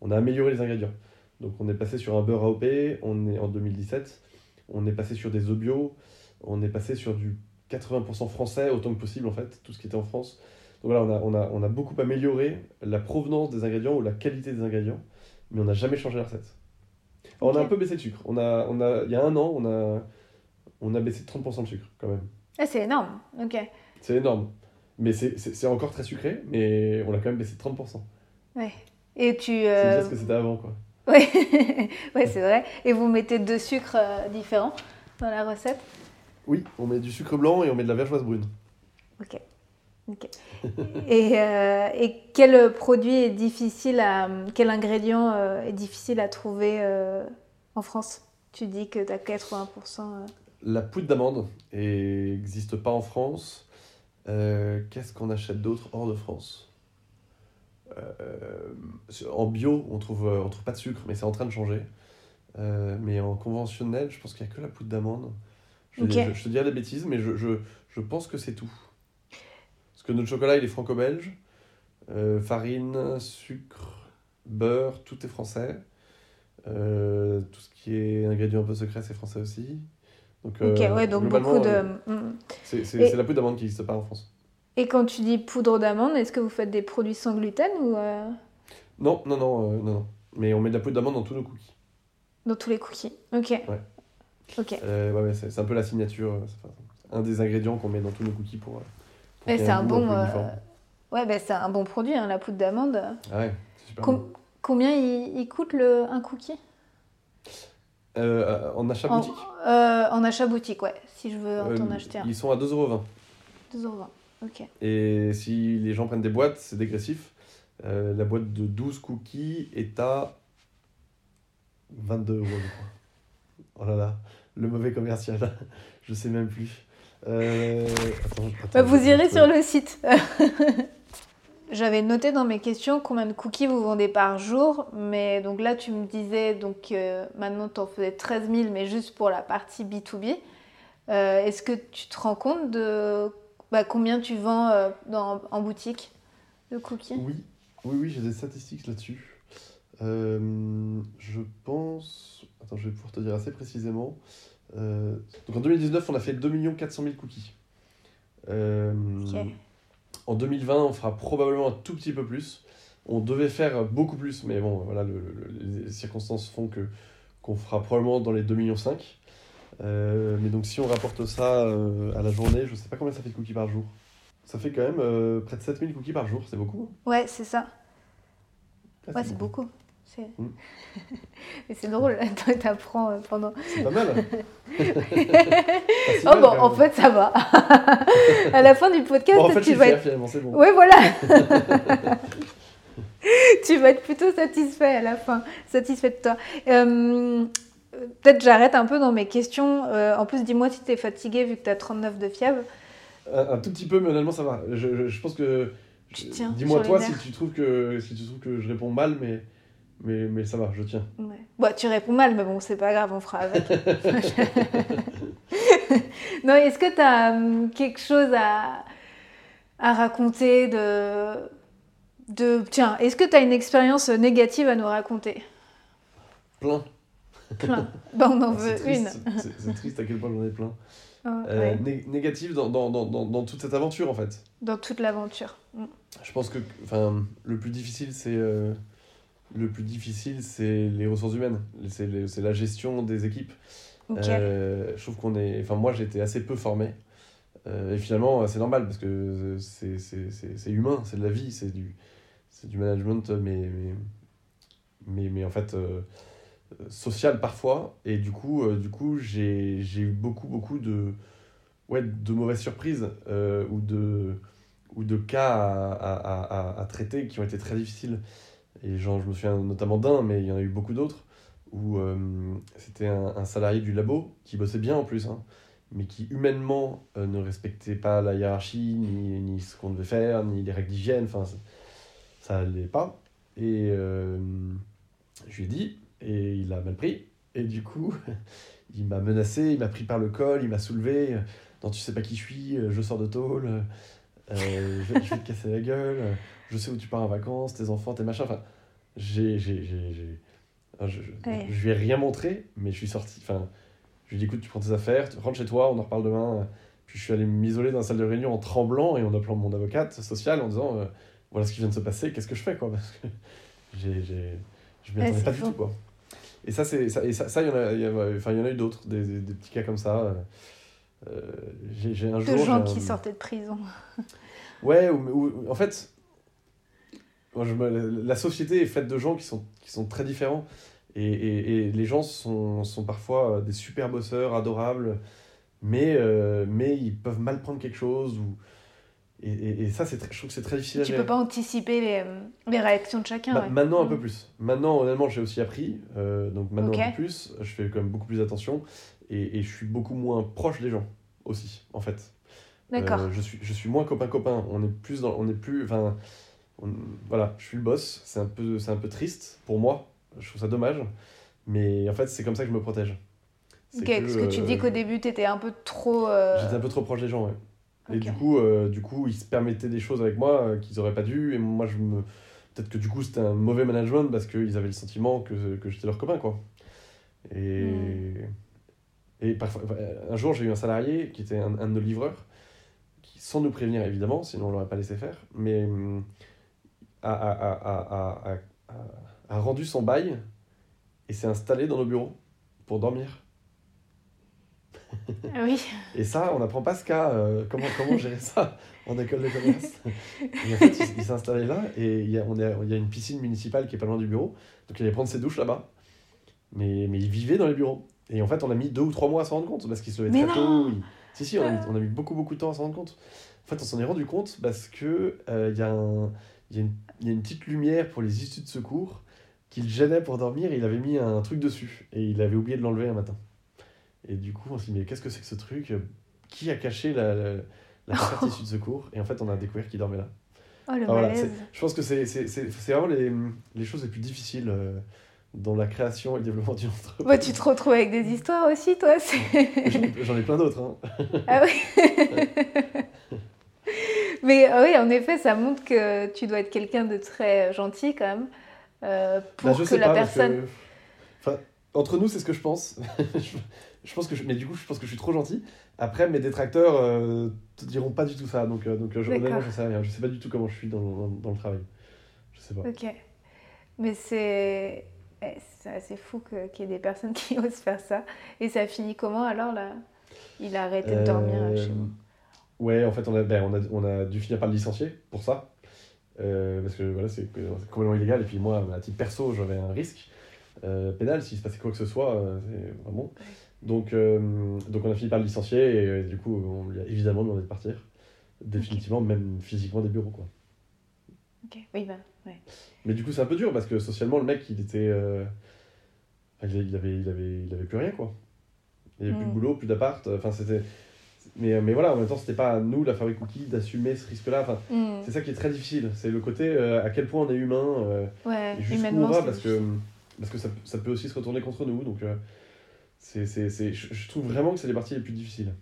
Speaker 1: on a amélioré les ingrédients. Donc on est passé sur un beurre AOP on est en 2017, on est passé sur des œufs bio, on est passé sur du 80% français autant que possible en fait, tout ce qui était en France. Donc voilà, on a, on a, on a beaucoup amélioré la provenance des ingrédients ou la qualité des ingrédients, mais on n'a jamais changé la recette. Alors, On a un peu baissé le sucre. On a, on a, il y a un an, on a, on a baissé de 30% le sucre quand même.
Speaker 2: Ah, c'est énorme. Ok.
Speaker 1: C'est énorme. Mais c'est- encore très sucré, mais on l'a quand même baissé de 30%.
Speaker 2: Et tu.
Speaker 1: C'est
Speaker 2: euh,
Speaker 1: ce que c'était avant, quoi. [LAUGHS]
Speaker 2: Ouais, ouais c'est vrai. Et vous mettez deux sucres euh, différents dans la recette?
Speaker 1: Oui, on met du sucre blanc et on met de la vergeoise brune.
Speaker 2: Ok. Ok. [LAUGHS] et, euh, et quel produit est difficile à. Quel ingrédient euh, est difficile à trouver en France? Tu dis que tu as 80%. euh,
Speaker 1: La poudre d'amande n'existe pas en France. Euh, Qu'est-ce qu'on achète d'autre hors de France? En bio, on trouve, euh, on trouve pas de sucre, mais c'est en train de changer. Euh, mais en conventionnel, je pense qu'il n'y a que la poudre d'amande. Je,
Speaker 2: Ok.
Speaker 1: je- je te dirais des bêtises, mais je, je, je pense que c'est tout. Parce que notre chocolat, il est franco-belge. Euh, farine, sucre, beurre, tout est français. Euh, tout ce qui est ingrédients un peu secrets, c'est français aussi. Donc,
Speaker 2: Ok,
Speaker 1: euh,
Speaker 2: ouais, donc
Speaker 1: globalement,
Speaker 2: beaucoup de.
Speaker 1: euh,
Speaker 2: Mm.
Speaker 1: c'est
Speaker 2: Et-
Speaker 1: c'est la poudre d'amande qui n'existe pas en France.
Speaker 2: Et quand tu dis poudre d'amande, est-ce que vous faites des produits sans gluten ou euh,
Speaker 1: Non, non, non, euh, non, non. Mais on met de la poudre d'amande dans tous nos cookies.
Speaker 2: dans tous les cookies Ok. Ok.
Speaker 1: Euh, ouais, ouais, c'est c'est un peu la signature. c'est un des ingrédients qu'on met dans tous nos cookies pour. pour
Speaker 2: Et
Speaker 1: ait
Speaker 2: c'est un bon. Ouais, bah, c'est un bon produit, hein, la poudre d'amande.
Speaker 1: Ah ouais, c'est super.
Speaker 2: Com-
Speaker 1: bon.
Speaker 2: combien il, il coûte le, un cookie?
Speaker 1: Euh, en achat
Speaker 2: en,
Speaker 1: boutique?
Speaker 2: euh, en achat boutique, ouais, si je veux en
Speaker 1: euh,
Speaker 2: acheter un.
Speaker 1: Ils sont à 2,20€.
Speaker 2: 2,20€.
Speaker 1: Et si les gens prennent des boîtes, c'est dégressif. Euh, la boîte de 12 cookies est à 22 euros, je crois. Oh là là, le mauvais commercial. [LAUGHS] je sais même plus. Euh, attends, attends,
Speaker 2: Bah, vous irez sur le site. [LAUGHS] J'avais noté dans mes questions combien de cookies vous vendez par jour, mais donc là tu me disais donc euh, maintenant tu en faisais 13 000, mais juste pour la partie B2B. Euh, Est-ce que tu te rends compte de bah, combien tu vends euh, dans, en boutique de cookies?
Speaker 1: Oui, oui, oui, j'ai des statistiques là-dessus. Euh, je pense. Attends, je vais pouvoir te dire assez précisément. Euh, donc en 2019, on a fait 2 400 000 cookies. Euh. En 2020, on fera probablement un tout petit peu plus. On devait faire beaucoup plus, mais bon, voilà, le- le- les circonstances font que qu'on fera probablement dans les 2,5 millions. Euh, mais donc si on rapporte ça euh, à la journée, je sais pas combien ça fait de cookies par jour. Ça fait quand même euh, près de 7000 cookies par jour, c'est beaucoup. hein
Speaker 2: Ouais, c'est ça.
Speaker 1: Ah,
Speaker 2: Ouais, c'est beaucoup. C'est
Speaker 1: Mm. [LAUGHS]
Speaker 2: Mais c'est drôle, [LAUGHS] toi t'apprends pendant.
Speaker 1: C'est pas mal. [LAUGHS]
Speaker 2: Oh
Speaker 1: mal,
Speaker 2: bon, en fait ça va. à la fin du podcast,
Speaker 1: Bon, en fait,
Speaker 2: tu vas être
Speaker 1: finalement, c'est bon.
Speaker 2: Ouais, voilà. tu vas être plutôt satisfait à la fin, satisfait de toi. Euh, Peut-être j'arrête un peu dans mes questions. Euh, en plus, dis-moi si tu es fatigué vu que tu as 39 de fièvre.
Speaker 1: Un, un tout petit peu, mais honnêtement, ça va. Je, je, je pense que.
Speaker 2: Tu tiens
Speaker 1: Dis-moi toi si tu, trouves que, si tu trouves que je réponds mal, mais, mais, mais ça va, je tiens.
Speaker 2: Ouais. Bon, tu réponds mal, mais bon, c'est pas grave, on fera avec. [LAUGHS] non, est-ce que tu as quelque chose à, à raconter de, de... Tiens, est-ce que tu as une expérience négative à nous raconter?
Speaker 1: Plein.
Speaker 2: Plein. [LAUGHS] Ben, on en
Speaker 1: C'est
Speaker 2: veut
Speaker 1: triste,
Speaker 2: une.
Speaker 1: c'est- triste à quel point j'en ai plein.
Speaker 2: Ah,
Speaker 1: Euh,
Speaker 2: ouais.
Speaker 1: né- négatif dans, dans, dans, dans, dans toute cette aventure, en fait.
Speaker 2: Dans toute l'aventure. Mm.
Speaker 1: Je pense que enfin, le plus difficile, c'est euh, le plus difficile, c'est les ressources humaines. C'est la gestion des équipes.
Speaker 2: Ok.
Speaker 1: Euh, je trouve qu'on est. Enfin, moi, j'ai été assez peu formé. Euh, et finalement, c'est normal parce que c'est c'est- c'est- c'est humain, c'est de la vie, c'est du, c'est du management, mais, mais, mais, mais en fait euh, euh, social parfois. Et du coup, euh, du coup j'ai eu beaucoup, beaucoup de, ouais, de mauvaises surprises euh, ou, de, ou de cas à, à, à, traiter qui ont été très difficiles. Et genre, je me souviens notamment d'un, mais il y en a eu beaucoup d'autres où euh, c'était un, salarié du labo qui bossait bien en plus, hein, mais qui humainement ne respectait pas la hiérarchie, ni, ni ce qu'on devait faire, ni les règles d'hygiène, enfin ça- ça allait pas. Et je lui ai dit, et il a mal pris, et du coup [LAUGHS] il m'a menacé, il m'a pris par le col, il m'a soulevé, non tu sais pas qui je suis, je sors de tôle. euh, je, vais, je vais te casser la gueule, je sais où tu pars en vacances, tes enfants, tes machins. Enfin, j'ai. j'ai, j'ai, j'ai- enfin, je, je,
Speaker 2: Ouais.
Speaker 1: je lui ai rien montré, mais je suis sorti. Enfin, je lui ai dit écoute, tu prends tes affaires, tu rentres chez toi, on en reparle demain. Puis je suis allé m'isoler dans la salle de réunion en tremblant et en appelant mon avocate sociale en disant euh, voilà ce qui vient de se passer, qu'est-ce que je fais quoi Parce que [LAUGHS] j'ai, j'ai, je m'y
Speaker 2: Ouais,
Speaker 1: attendais
Speaker 2: c'est
Speaker 1: pas du tout quoi. Et ça, c'est, ça, et ça, ça, il y en a, il y a, enfin, il y en a eu d'autres, des, des, des petits cas comme ça. euh, j'ai, un
Speaker 2: De
Speaker 1: jour.
Speaker 2: gens
Speaker 1: j'ai
Speaker 2: qui sortaient de prison.
Speaker 1: Ouais, ou, ou- en fait, moi, je me- la société est faite de gens qui sont, qui sont très différents. Et, et, et les gens sont, sont parfois euh, des super bosseurs, adorables, mais, euh, mais ils peuvent mal prendre quelque chose. Ou... Et, et, et ça, c'est je trouve que c'est très difficile à
Speaker 2: Tu
Speaker 1: gérer.
Speaker 2: peux pas anticiper les, les réactions de chacun. Ouais.
Speaker 1: Maintenant, un
Speaker 2: Mm.
Speaker 1: peu plus. Maintenant, honnêtement, j'ai aussi appris. euh, donc maintenant, un peu plus. Je fais quand même beaucoup plus attention. Et, et je suis beaucoup moins proche des gens aussi, en fait.
Speaker 2: D'accord.
Speaker 1: Euh, je, suis, je suis moins copain-copain. On est plus dans. On est plus. Enfin. voilà, je suis le boss. C'est un, peu, un peu triste pour moi. Je trouve ça dommage. Mais en fait, c'est comme ça que je me protège.
Speaker 2: Ok,
Speaker 1: que,
Speaker 2: parce que tu
Speaker 1: euh,
Speaker 2: dis qu'au début, tu étais un peu trop. euh,
Speaker 1: J'étais un peu trop proche des gens, ouais. Et du coup, euh, du coup, ils se permettaient des choses avec moi euh, qu'ils auraient pas dû. Et moi, je me. Peut-être que du coup, c'était un mauvais management parce qu'ils avaient le sentiment que, que j'étais leur copain, quoi. Et.
Speaker 2: Hmm.
Speaker 1: Et parfois, un jour, j'ai eu un salarié qui était un, un de nos livreurs, qui, sans nous prévenir évidemment, sinon on l'aurait pas laissé faire, mais a, a, a, a- a rendu son bail et s'est installé dans nos bureaux pour dormir.
Speaker 2: Ah oui.
Speaker 1: Et ça, on n'apprend pas ce cas, euh, comment, comment gérer ça en école de commerce. Et en fait, il, il s'est installé là et il y, a, on est- il y a une piscine municipale qui est pas loin du bureau, donc il allait prendre ses douches là-bas. Mais, mais il vivait dans les bureaux. Et en fait, on a mis deux ou trois mois à s'en rendre compte parce qu'il se levait
Speaker 2: Mais
Speaker 1: très
Speaker 2: non
Speaker 1: tôt. il- Si, si, on a, mis, on a mis beaucoup, beaucoup de temps à s'en rendre compte. En fait, on s'en est rendu compte parce que euh, il y, a un- y, a une- y a une petite lumière pour les issues de secours qu'il gênait pour dormir et il avait mis un truc dessus. Et il avait oublié de l'enlever un matin. Et du coup, on s'est dit, mais qu'est-ce que c'est que ce truc? Qui a caché la, la, la [LAUGHS] de secours? Et en fait, on a découvert qu'il dormait là.
Speaker 2: Oh, le
Speaker 1: Enfin, voilà, je pense que c'est vraiment les, les choses les plus difficiles euh, dans la création et le développement d'une entreprise.
Speaker 2: Ouais, tu te retrouves avec des histoires aussi, toi
Speaker 1: J'en ai- plein d'autres. Hein.
Speaker 2: Ah oui [LAUGHS] Mais euh, oui, en effet, ça montre que tu dois être quelqu'un de très gentil quand même. euh, pour
Speaker 1: Bah, je
Speaker 2: que
Speaker 1: sais
Speaker 2: la
Speaker 1: pas,
Speaker 2: personne.
Speaker 1: que- Enfin, entre nous, c'est ce que je pense. [LAUGHS] je, pense que je... Mais du coup, je pense que je suis trop gentil. Après, mes détracteurs euh, te diront pas du tout ça. Donc, euh, donc euh, je, honnêtement, je sais rien. Je sais pas du tout comment je suis dans, dans, dans le travail. Je sais pas.
Speaker 2: Ok. Mais c'est. ouais, C'est assez fou que- qu'il y ait des personnes [LAUGHS] qui osent faire ça. Et ça finit comment alors là? Il a arrêté de dormir euh, chez vous.
Speaker 1: Ouais, en fait, on a, ben, on, a, on a dû finir par le licencier pour ça. Euh, parce que voilà, c'est complètement illégal. Et puis moi, à titre perso, j'avais un risque euh, pénal s'il se passait quoi que ce soit. euh, c'est vraiment. Donc, euh, donc on a fini par le licencier et euh, du coup, on lui a évidemment demandé de partir. Définitivement, même physiquement des bureaux. Quoi.
Speaker 2: Ok. Oui, bah, ouais.
Speaker 1: Mais du coup, c'est un peu dur parce que socialement, le mec, il était. euh, il, avait, il, avait, il avait plus rien, quoi. Il n'y avait plus de
Speaker 2: Mm.
Speaker 1: boulot, plus d'appart. Enfin, c'était. Mais, mais voilà, en même temps, c'était pas à nous, la fabrique cookie, d'assumer ce risque-là. Enfin,
Speaker 2: Hmm.
Speaker 1: c'est ça qui est très difficile. C'est le côté euh, à quel point on est humain euh,
Speaker 2: Ouais,
Speaker 1: et jusqu'où on va parce que, parce que ça, ça peut aussi se retourner contre nous. Donc, euh, c'est, c'est, c'est, je, trouve vraiment que c'est les parties les plus difficiles.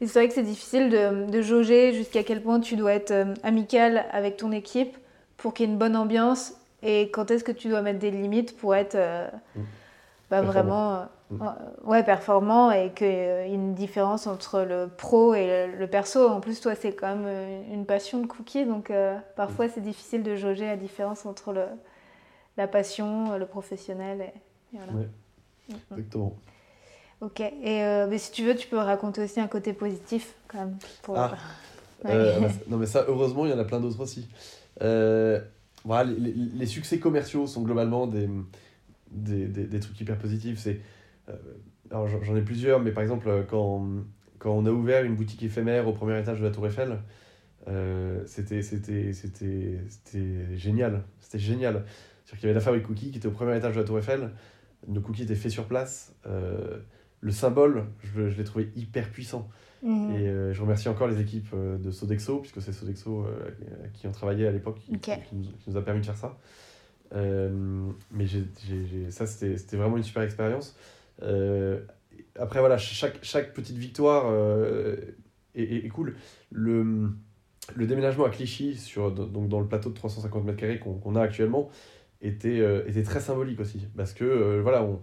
Speaker 2: Et c'est vrai que c'est difficile de, de jauger jusqu'à quel point tu dois être euh, amical avec ton équipe pour qu'il y ait une bonne ambiance et quand est-ce que tu dois mettre des limites pour être euh,
Speaker 1: Mm.
Speaker 2: bah, vraiment euh,
Speaker 1: Mm.
Speaker 2: ouais, performant et qu'il y ait une différence entre le pro et le, le perso. En plus, toi, c'est quand même euh, une passion de cookie, donc euh, parfois c'est difficile de jauger la différence entre le, la passion, le professionnel. Et, et voilà.
Speaker 1: Ouais. Exactement.
Speaker 2: Ok, et euh, mais si tu veux, tu peux raconter aussi un côté positif quand même. Pour...
Speaker 1: Ah.
Speaker 2: Ouais. [LAUGHS]
Speaker 1: Euh, bah, non, mais ça, heureusement, il y en a plein d'autres aussi. Euh, voilà, les, succès commerciaux sont globalement des, des, des, des trucs hyper positifs. C'est, euh, alors j'en ai plusieurs, mais par exemple, euh, quand, quand on a ouvert une boutique éphémère au premier étage de la Tour Eiffel, euh, c'était c'était- c'était- c'était génial. C'était génial. C'est-à-dire qu'il y avait la fabrique cookie qui était au premier étage de la Tour Eiffel. Nos cookies étaient faits sur place. Euh, le symbole, je, je l'ai trouvé hyper puissant.
Speaker 2: Mhm.
Speaker 1: Et euh, je remercie encore les équipes euh, de Sodexo, puisque c'est Sodexo euh, qui ont travaillé à l'époque, qui, nous, qui nous a permis de faire ça. Mais j'ai, j'ai- j'ai- ça, c'était, c'était vraiment une super expérience. Après, voilà, chaque, chaque petite victoire est, est- est cool. Le, le déménagement à Clichy, sur, donc dans le plateau de 350 mètres carrés qu'on a actuellement, était, euh, était très symbolique aussi. Parce que, euh, voilà, on,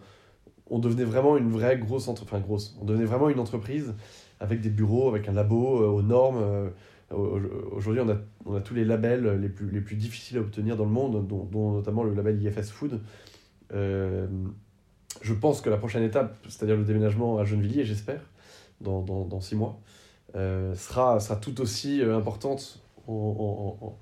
Speaker 1: on, devenait vraiment une vraie grosse entreprise. Enfin, grosse. On devenait vraiment une entreprise avec des bureaux, avec un labo aux normes. Aujourd'hui, on a, on a tous les labels les plus, les plus difficiles à obtenir dans le monde, dont, notamment le label IFS Food. je pense que la prochaine étape, c'est-à-dire le déménagement à Gennevilliers, j'espère, dans, dans, dans, six mois, euh, sera, sera tout aussi euh, importante en,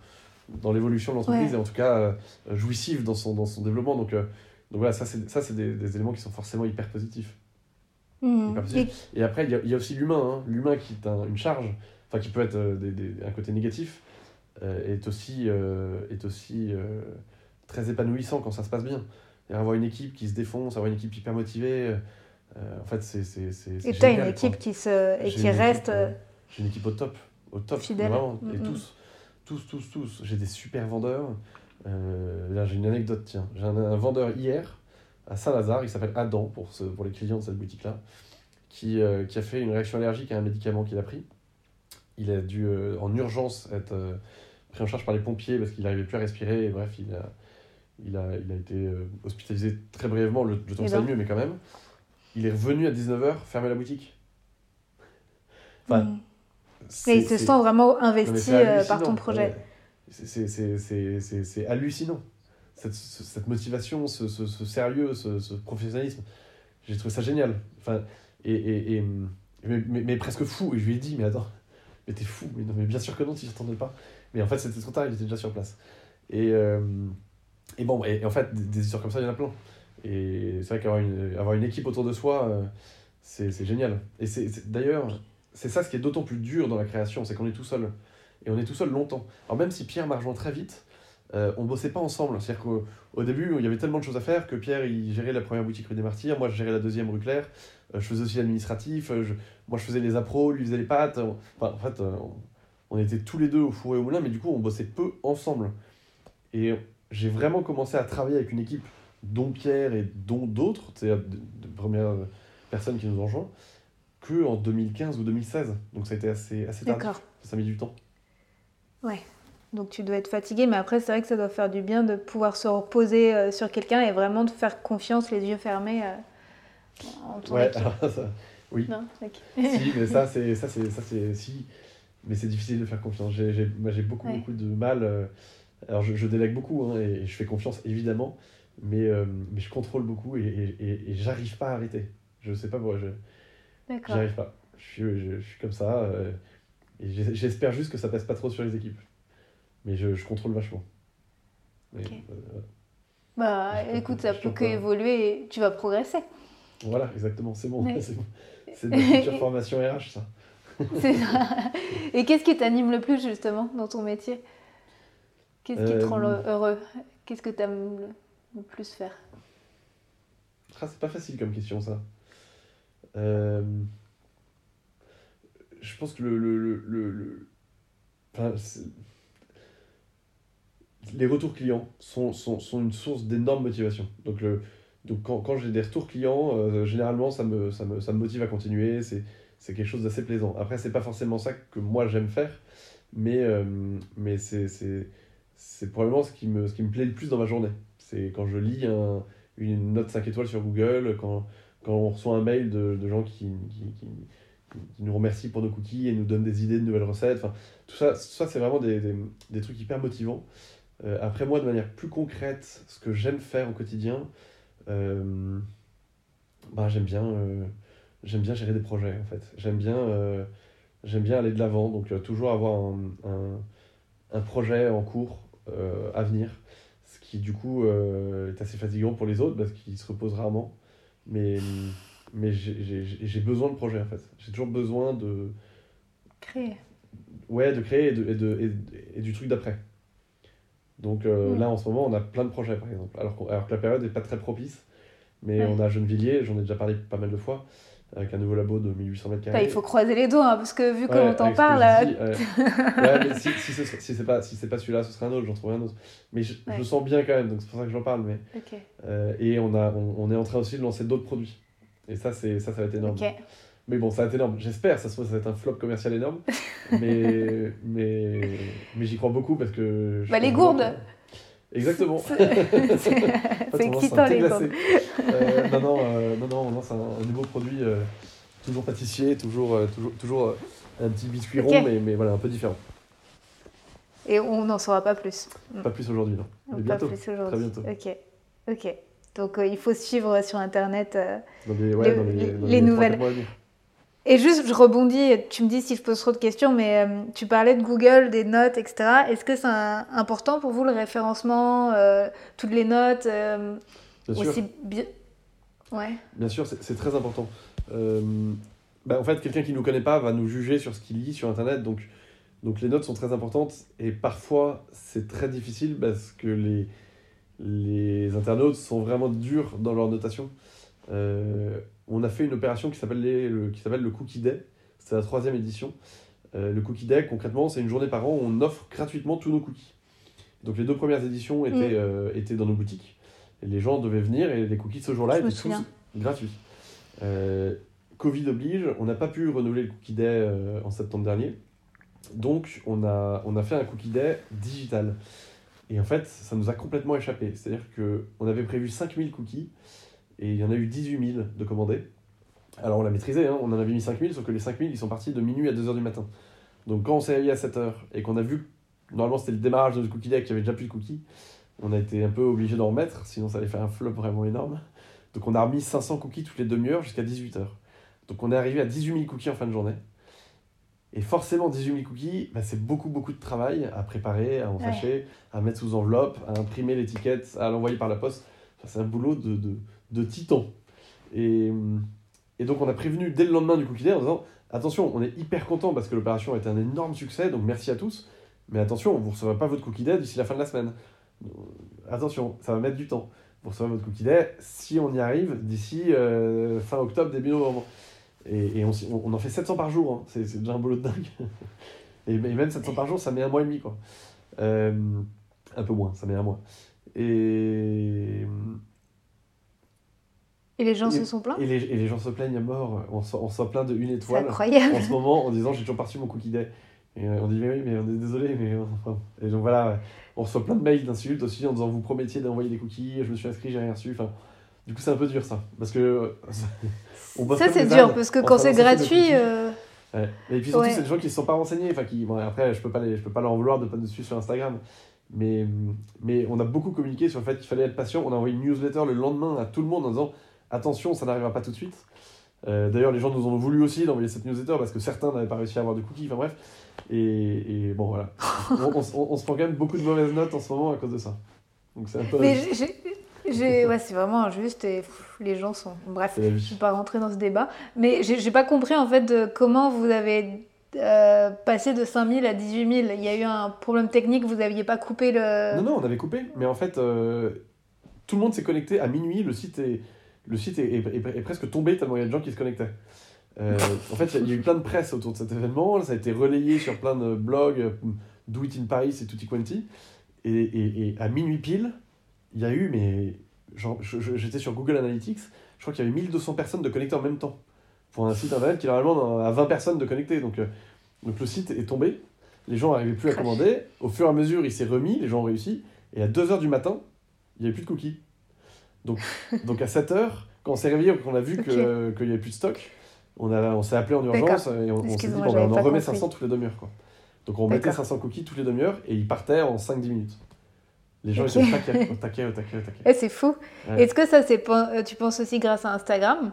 Speaker 1: dans l'évolution de l'entreprise et en tout cas euh, jouissive dans son, dans son développement. Donc, donc voilà, ça, c'est, des, des, éléments qui sont forcément hyper positifs.
Speaker 2: Mmh.
Speaker 1: Et... après, il y, a, y a aussi l'humain. Hein. L'humain qui est une charge, enfin qui peut être des, des, un côté négatif, est aussi, est aussi très épanouissant quand ça se passe bien. Et avoir une équipe qui se défonce, avoir une équipe hyper motivée, euh, en fait, c'est.
Speaker 2: Et tu as une équipe qui, se, et qui reste. Euh,
Speaker 1: j'ai une équipe au top. Au top.
Speaker 2: Fidèle.
Speaker 1: Vraiment. Et tous, tous, tous, tous. J'ai des super vendeurs. Euh, là, j'ai une anecdote, tiens. J'ai un, vendeur hier à Saint-Lazare, il s'appelle Adam pour, ce, pour les clients de cette boutique-là, qui, qui a fait une réaction allergique à un médicament qu'il a pris. Il a dû en urgence être pris en charge par les pompiers parce qu'il n'arrivait plus à respirer. Et bref, il a, il a, il a été hospitalisé très brièvement, le, le temps que ça mieux, mais quand même il est revenu à 19h fermer la boutique.
Speaker 2: Enfin, mm. Et il se sent vraiment investi euh, par ton projet.
Speaker 1: C'est hallucinant. Cette, cette motivation, ce, ce, sérieux, ce, ce, professionnalisme. J'ai trouvé ça génial. Enfin, et, et, et mais, mais, presque fou. Et je lui ai dit, mais attends, mais t'es fou. Mais, non, mais bien sûr que non, tu t'attendais pas. Mais en fait, c'était trop tard, il était déjà sur place. Et, euh, et bon, et, en fait, des, des histoires comme ça, il y en a plein. Et c'est vrai qu'avoir une, avoir une équipe autour de soi, euh, c'est génial. Et c'est d'ailleurs, c'est ça ce qui est d'autant plus dur dans la création, c'est qu'on est tout seul. Et on est tout seul longtemps. Alors même si Pierre m'a rejoint très vite, euh, on bossait pas ensemble. C'est-à-dire qu'au début, il y avait tellement de choses à faire que Pierre, il gérait la première boutique rue des Martyrs, moi je gérais la deuxième rue Claire, euh, je faisais aussi l'administratif, moi je faisais les appros, lui faisait les pâtes. Enfin, en fait, on, était tous les deux au four et au moulin, mais du coup, on bossait peu ensemble. Et j'ai vraiment commencé à travailler avec une équipe dont Pierre et dont d'autres, c'est de, premières personnes qui nous ont rejoints, que en 2015 ou 2016. Donc ça a été assez, assez tard. Ça a mis du temps.
Speaker 2: Ouais. Donc tu dois être fatigué, mais après c'est vrai que ça doit faire du bien de pouvoir se reposer euh, sur quelqu'un et vraiment de faire confiance, les yeux fermés. Euh,
Speaker 1: en ton ouais, alors, [LAUGHS] ça, oui.
Speaker 2: Non,
Speaker 1: si, [LAUGHS] mais ça c'est ça c'est ça c'est si, mais c'est difficile de faire confiance. J'ai moi j'ai beaucoup beaucoup de mal. Euh, alors je, je délègue beaucoup hein, et, je fais confiance évidemment, mais, mais je contrôle beaucoup et, et, et, j'arrive pas à arrêter. Je sais pas pourquoi, je j'arrive pas. Je suis, je, suis comme ça euh, et j'espère juste que ça passe pas trop sur les équipes. Mais je, je contrôle vachement.
Speaker 2: Euh, bah écoute, ça peut qu'évoluer et tu vas progresser.
Speaker 1: Voilà, exactement, c'est bon. [LAUGHS] C'est de la future [LAUGHS] formation RH, ça.
Speaker 2: c'est ça. Et qu'est-ce qui t'anime le plus justement dans ton métier? Qu'est-ce qui te rend heureux? Qu'est-ce que tu aimes plus faire?
Speaker 1: Ah, C'est pas facile comme question ça. Euh, je pense que le, le, le, les retours clients sont, sont, sont une source d'énorme motivation. Donc, le, donc quand, quand j'ai des retours clients, euh, généralement ça me, ça, me, ça me motive à continuer. C'est, quelque chose d'assez plaisant. Après, c'est pas forcément ça que moi j'aime faire, mais, euh, mais c'est, c'est, probablement ce qui, me, ce qui me plaît le plus dans ma journée. C'est quand je lis une note 5 étoiles sur Google, quand, quand on reçoit un mail de, de gens qui, qui, qui, nous remercient pour nos cookies et nous donnent des idées de nouvelles recettes. Tout ça, ça c'est vraiment des, des, des, trucs hyper motivants. Euh, après, moi, de manière plus concrète, ce que j'aime faire au quotidien, euh, bah, j'aime bien, euh, bien gérer des projets, en fait. J'aime bien, j'aime bien aller de l'avant, donc toujours avoir un, un, un, projet en cours à venir qui du coup est assez fatigant pour les autres parce qu'ils se reposent rarement. Mais, mais j'ai besoin de projet en fait. J'ai toujours besoin de.
Speaker 2: Créer.
Speaker 1: Ouais, de créer et, de, et, de, et, du truc d'après. Donc euh, mm. là en ce moment on a plein de projets par exemple. Alors, alors que la période n'est pas très propice. Mais on a Gennevilliers, j'en ai déjà parlé pas mal de fois avec un nouveau labo de 1800 mètres carrés.
Speaker 2: Il faut croiser les doigts, hein, parce que vu comment t'en parles...
Speaker 1: Euh, [LAUGHS] ouais, mais si, si, si c'est pas, si pas celui-là, ce sera un autre, j'en trouverai un autre. Mais je, je, le sens bien quand même, donc c'est pour ça que j'en parle. Mais,
Speaker 2: okay.
Speaker 1: euh, et on, a, on, on, est en train aussi de lancer d'autres produits. Et ça, ça, ça va être énorme. Mais bon, ça va être énorme. J'espère, ça ça va être un flop commercial énorme. [LAUGHS] mais mais, mais j'y crois beaucoup parce que.
Speaker 2: Bah, les gourdes.
Speaker 1: Exactement.
Speaker 2: C'est [LAUGHS]
Speaker 1: thé
Speaker 2: les.
Speaker 1: Euh, non, non, euh, non, non, on lance un, un nouveau produit, euh, toujours pâtissier, toujours, euh, toujours, toujours euh, un petit biscuit rond, mais, mais voilà, un peu différent.
Speaker 2: Et on n'en saura pas plus.
Speaker 1: Pas plus aujourd'hui, non. Mais
Speaker 2: pas plus aujourd'hui.
Speaker 1: bientôt.
Speaker 2: Ok. Ok. Donc il faut suivre sur internet.
Speaker 1: les,
Speaker 2: nouvelles.
Speaker 1: quatre mois à venir.
Speaker 2: Et juste, je rebondis, tu me dis si je pose trop de questions, mais euh, tu parlais de Google, des notes, etc. Est-ce que c'est important pour vous le référencement, euh, toutes les notes euh,
Speaker 1: Bien sûr.
Speaker 2: aussi bien Ouais.
Speaker 1: Bien sûr, c'est c'est très important. Euh, bah, en fait, quelqu'un qui ne nous connaît pas va nous juger sur ce qu'il lit sur Internet, donc, donc les notes sont très importantes et parfois c'est très difficile parce que les, les internautes sont vraiment durs dans leur notation. On a fait une opération qui s'appelle les- le, qui s'appelle le Cookie Day, c'est la troisième édition. Euh, le Cookie Day, concrètement, c'est une journée par an où on offre gratuitement tous nos cookies. Donc les deux premières éditions étaient,
Speaker 2: Mm.
Speaker 1: euh, étaient dans nos boutiques. Et les gens devaient venir et les cookies ce jour-là étaient tous gratuits. Euh, Covid oblige, on n'a pas pu renouveler le Cookie Day en septembre dernier. Donc on a, on a fait un Cookie Day digital. Et en fait, ça nous a complètement échappé. C'est-à-dire qu'on avait prévu 5000 cookies et il y en a eu 18 000 de commandés. Alors on l'a maîtrisé, hein, on en avait mis 5000, sauf que les 5000 ils sont partis de minuit à 2h du matin. Donc quand on s'est réveillé à 7h et qu'on a vu normalement c'était le démarrage de ce Cookie Day qu'il y avait déjà plus de cookies, on a été un peu obligé d'en remettre, sinon ça allait faire un flop vraiment énorme. Donc on a remis 500 cookies toutes les demi-heures jusqu'à 18h. Donc on est arrivé à 18 000 cookies en fin de journée. Et forcément, 18 000 cookies, bah, c'est beaucoup, beaucoup de travail à préparer, à en
Speaker 2: Ouais.
Speaker 1: à mettre sous enveloppe, à imprimer l'étiquette, à l'envoyer par la poste. Enfin, c'est un boulot de, de, de titan. Et, et donc on a prévenu dès le lendemain du Cookie Day en disant attention, on est hyper content parce que l'opération été un énorme succès, donc merci à tous. Mais attention, vous ne recevrez pas votre Cookie Day d'ici la fin de la semaine. Euh, Attention, ça va mettre du temps. Vous recevrez votre Cookie Day si on y arrive d'ici euh, fin octobre, début novembre. Et, on, en fait 700 par jour, hein. c'est déjà un boulot de dingue. [LAUGHS] Et, même 700 par jour, ça met un mois et demi, quoi. Euh, un peu moins, ça met un mois. Et,
Speaker 2: Et les gens
Speaker 1: Et-
Speaker 2: se sont plaints
Speaker 1: et, les, et les gens se plaignent à mort. On s'en plaint de une étoile
Speaker 2: incroyable.
Speaker 1: en ce moment en disant j'ai toujours reçu mon cookie day. Et euh, on dit mais oui, mais on est désolé. Mais et donc voilà, on reçoit plein de mails d'insultes aussi en disant vous promettiez d'envoyer des cookies, je me suis inscrit, j'ai rien reçu. Enfin, du coup, c'est un peu dur ça. Parce que. [LAUGHS] on
Speaker 2: Ça, c'est dur parce que quand c'est gratuit.
Speaker 1: cookies.
Speaker 2: euh,
Speaker 1: Ouais. Et puis surtout,
Speaker 2: Ouais.
Speaker 1: c'est des gens qui ne se sont pas renseignés. Enfin, qui, bon, après, je peux pas les, je peux pas leur en vouloir de pas nous suivre sur Instagram. Mais, mais on a beaucoup communiqué sur le fait qu'il fallait être patient. On a envoyé une newsletter le lendemain à tout le monde en disant attention, ça n'arrivera pas tout de suite. Euh, D'ailleurs, les gens nous ont voulu aussi d'envoyer cette newsletter parce que certains n'avaient pas réussi à avoir de cookies. Enfin bref. Et, et bon, voilà. [LAUGHS] on, on- on- on se prend quand même beaucoup de mauvaises notes en ce moment à cause de ça. Donc c'est un peu.
Speaker 2: Mais ouais, c'est vraiment injuste et pff, les gens sont. Bref, je ne vais pas rentrer dans ce débat. Mais j'ai pas compris en fait de comment vous avez euh, passé de 5000 à 18 000. Il y a eu un problème technique, vous n'aviez pas coupé le.
Speaker 1: Non, non, on avait coupé, mais en fait, euh, tout le monde s'est connecté à minuit. Le site est, le site est, est- est- est presque tombé tellement il y a de gens qui se connectaient. Euh, en fait, il y a- il y a eu plein de presse autour de cet événement. Ça a été relayé sur plein de blogs, euh, Do It in Paris et Tutti Quanti. Et, et, et à minuit pile, il y a eu, mais j'étais sur Google Analytics, je crois qu'il y avait 1200 personnes de connectées en même temps. Pour un site internet qui normalement a 20 personnes de connectées. Donc, euh, donc le site est tombé. Les gens n'arrivaient plus à commander. Au fur et à mesure, il s'est remis, les gens ont réussi. Et à 2h du matin, il n'y avait plus de cookies. Donc, donc à 7h, quand on s'est réveillé et qu'on a vu que- qu'il n'y avait plus de stock, on, a- on s'est appelé en urgence et on, on s'est dit bon, ben, on en remet
Speaker 2: compris.
Speaker 1: 500 toutes les demi-heures. quoi. Donc on mettait
Speaker 2: D'accord.
Speaker 1: 500 cookies toutes les demi-heures et ils partaient en 5-10 minutes. Les gens
Speaker 2: Ok.
Speaker 1: étaient au taquet, au taquet, au taquet, au taquet.
Speaker 2: Eh, c'est fou.
Speaker 1: Ouais.
Speaker 2: Est-ce que ça, c'est euh, tu penses aussi grâce à Instagram?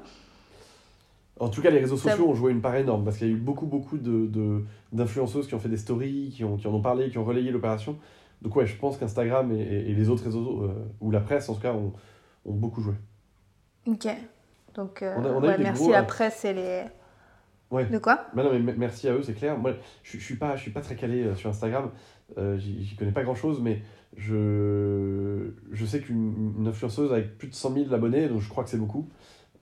Speaker 1: En tout cas, les réseaux
Speaker 2: Ça-
Speaker 1: sociaux ont joué une part énorme parce qu'il y a eu beaucoup, beaucoup de, de- d'influenceuses qui ont fait des stories, qui, ont, qui en ont parlé, qui ont relayé l'opération. Donc, ouais, je pense qu'Instagram et, et- et les autres réseaux, euh, ou la presse en tout cas, ont, ont beaucoup joué.
Speaker 2: Ok. Donc, euh,
Speaker 1: On a- on a eu
Speaker 2: ouais,
Speaker 1: des
Speaker 2: merci
Speaker 1: gros,
Speaker 2: la
Speaker 1: euh,
Speaker 2: presse et les.
Speaker 1: Ouais.
Speaker 2: De quoi?
Speaker 1: Mais non, mais me- merci à eux, c'est clair. Moi, je, je suis pas, je suis pas très calé euh, sur Instagram. Euh, j'y connais pas grand chose, mais je, je sais qu'une une influenceuse avec plus de 100 000 abonnés, donc je crois que c'est beaucoup,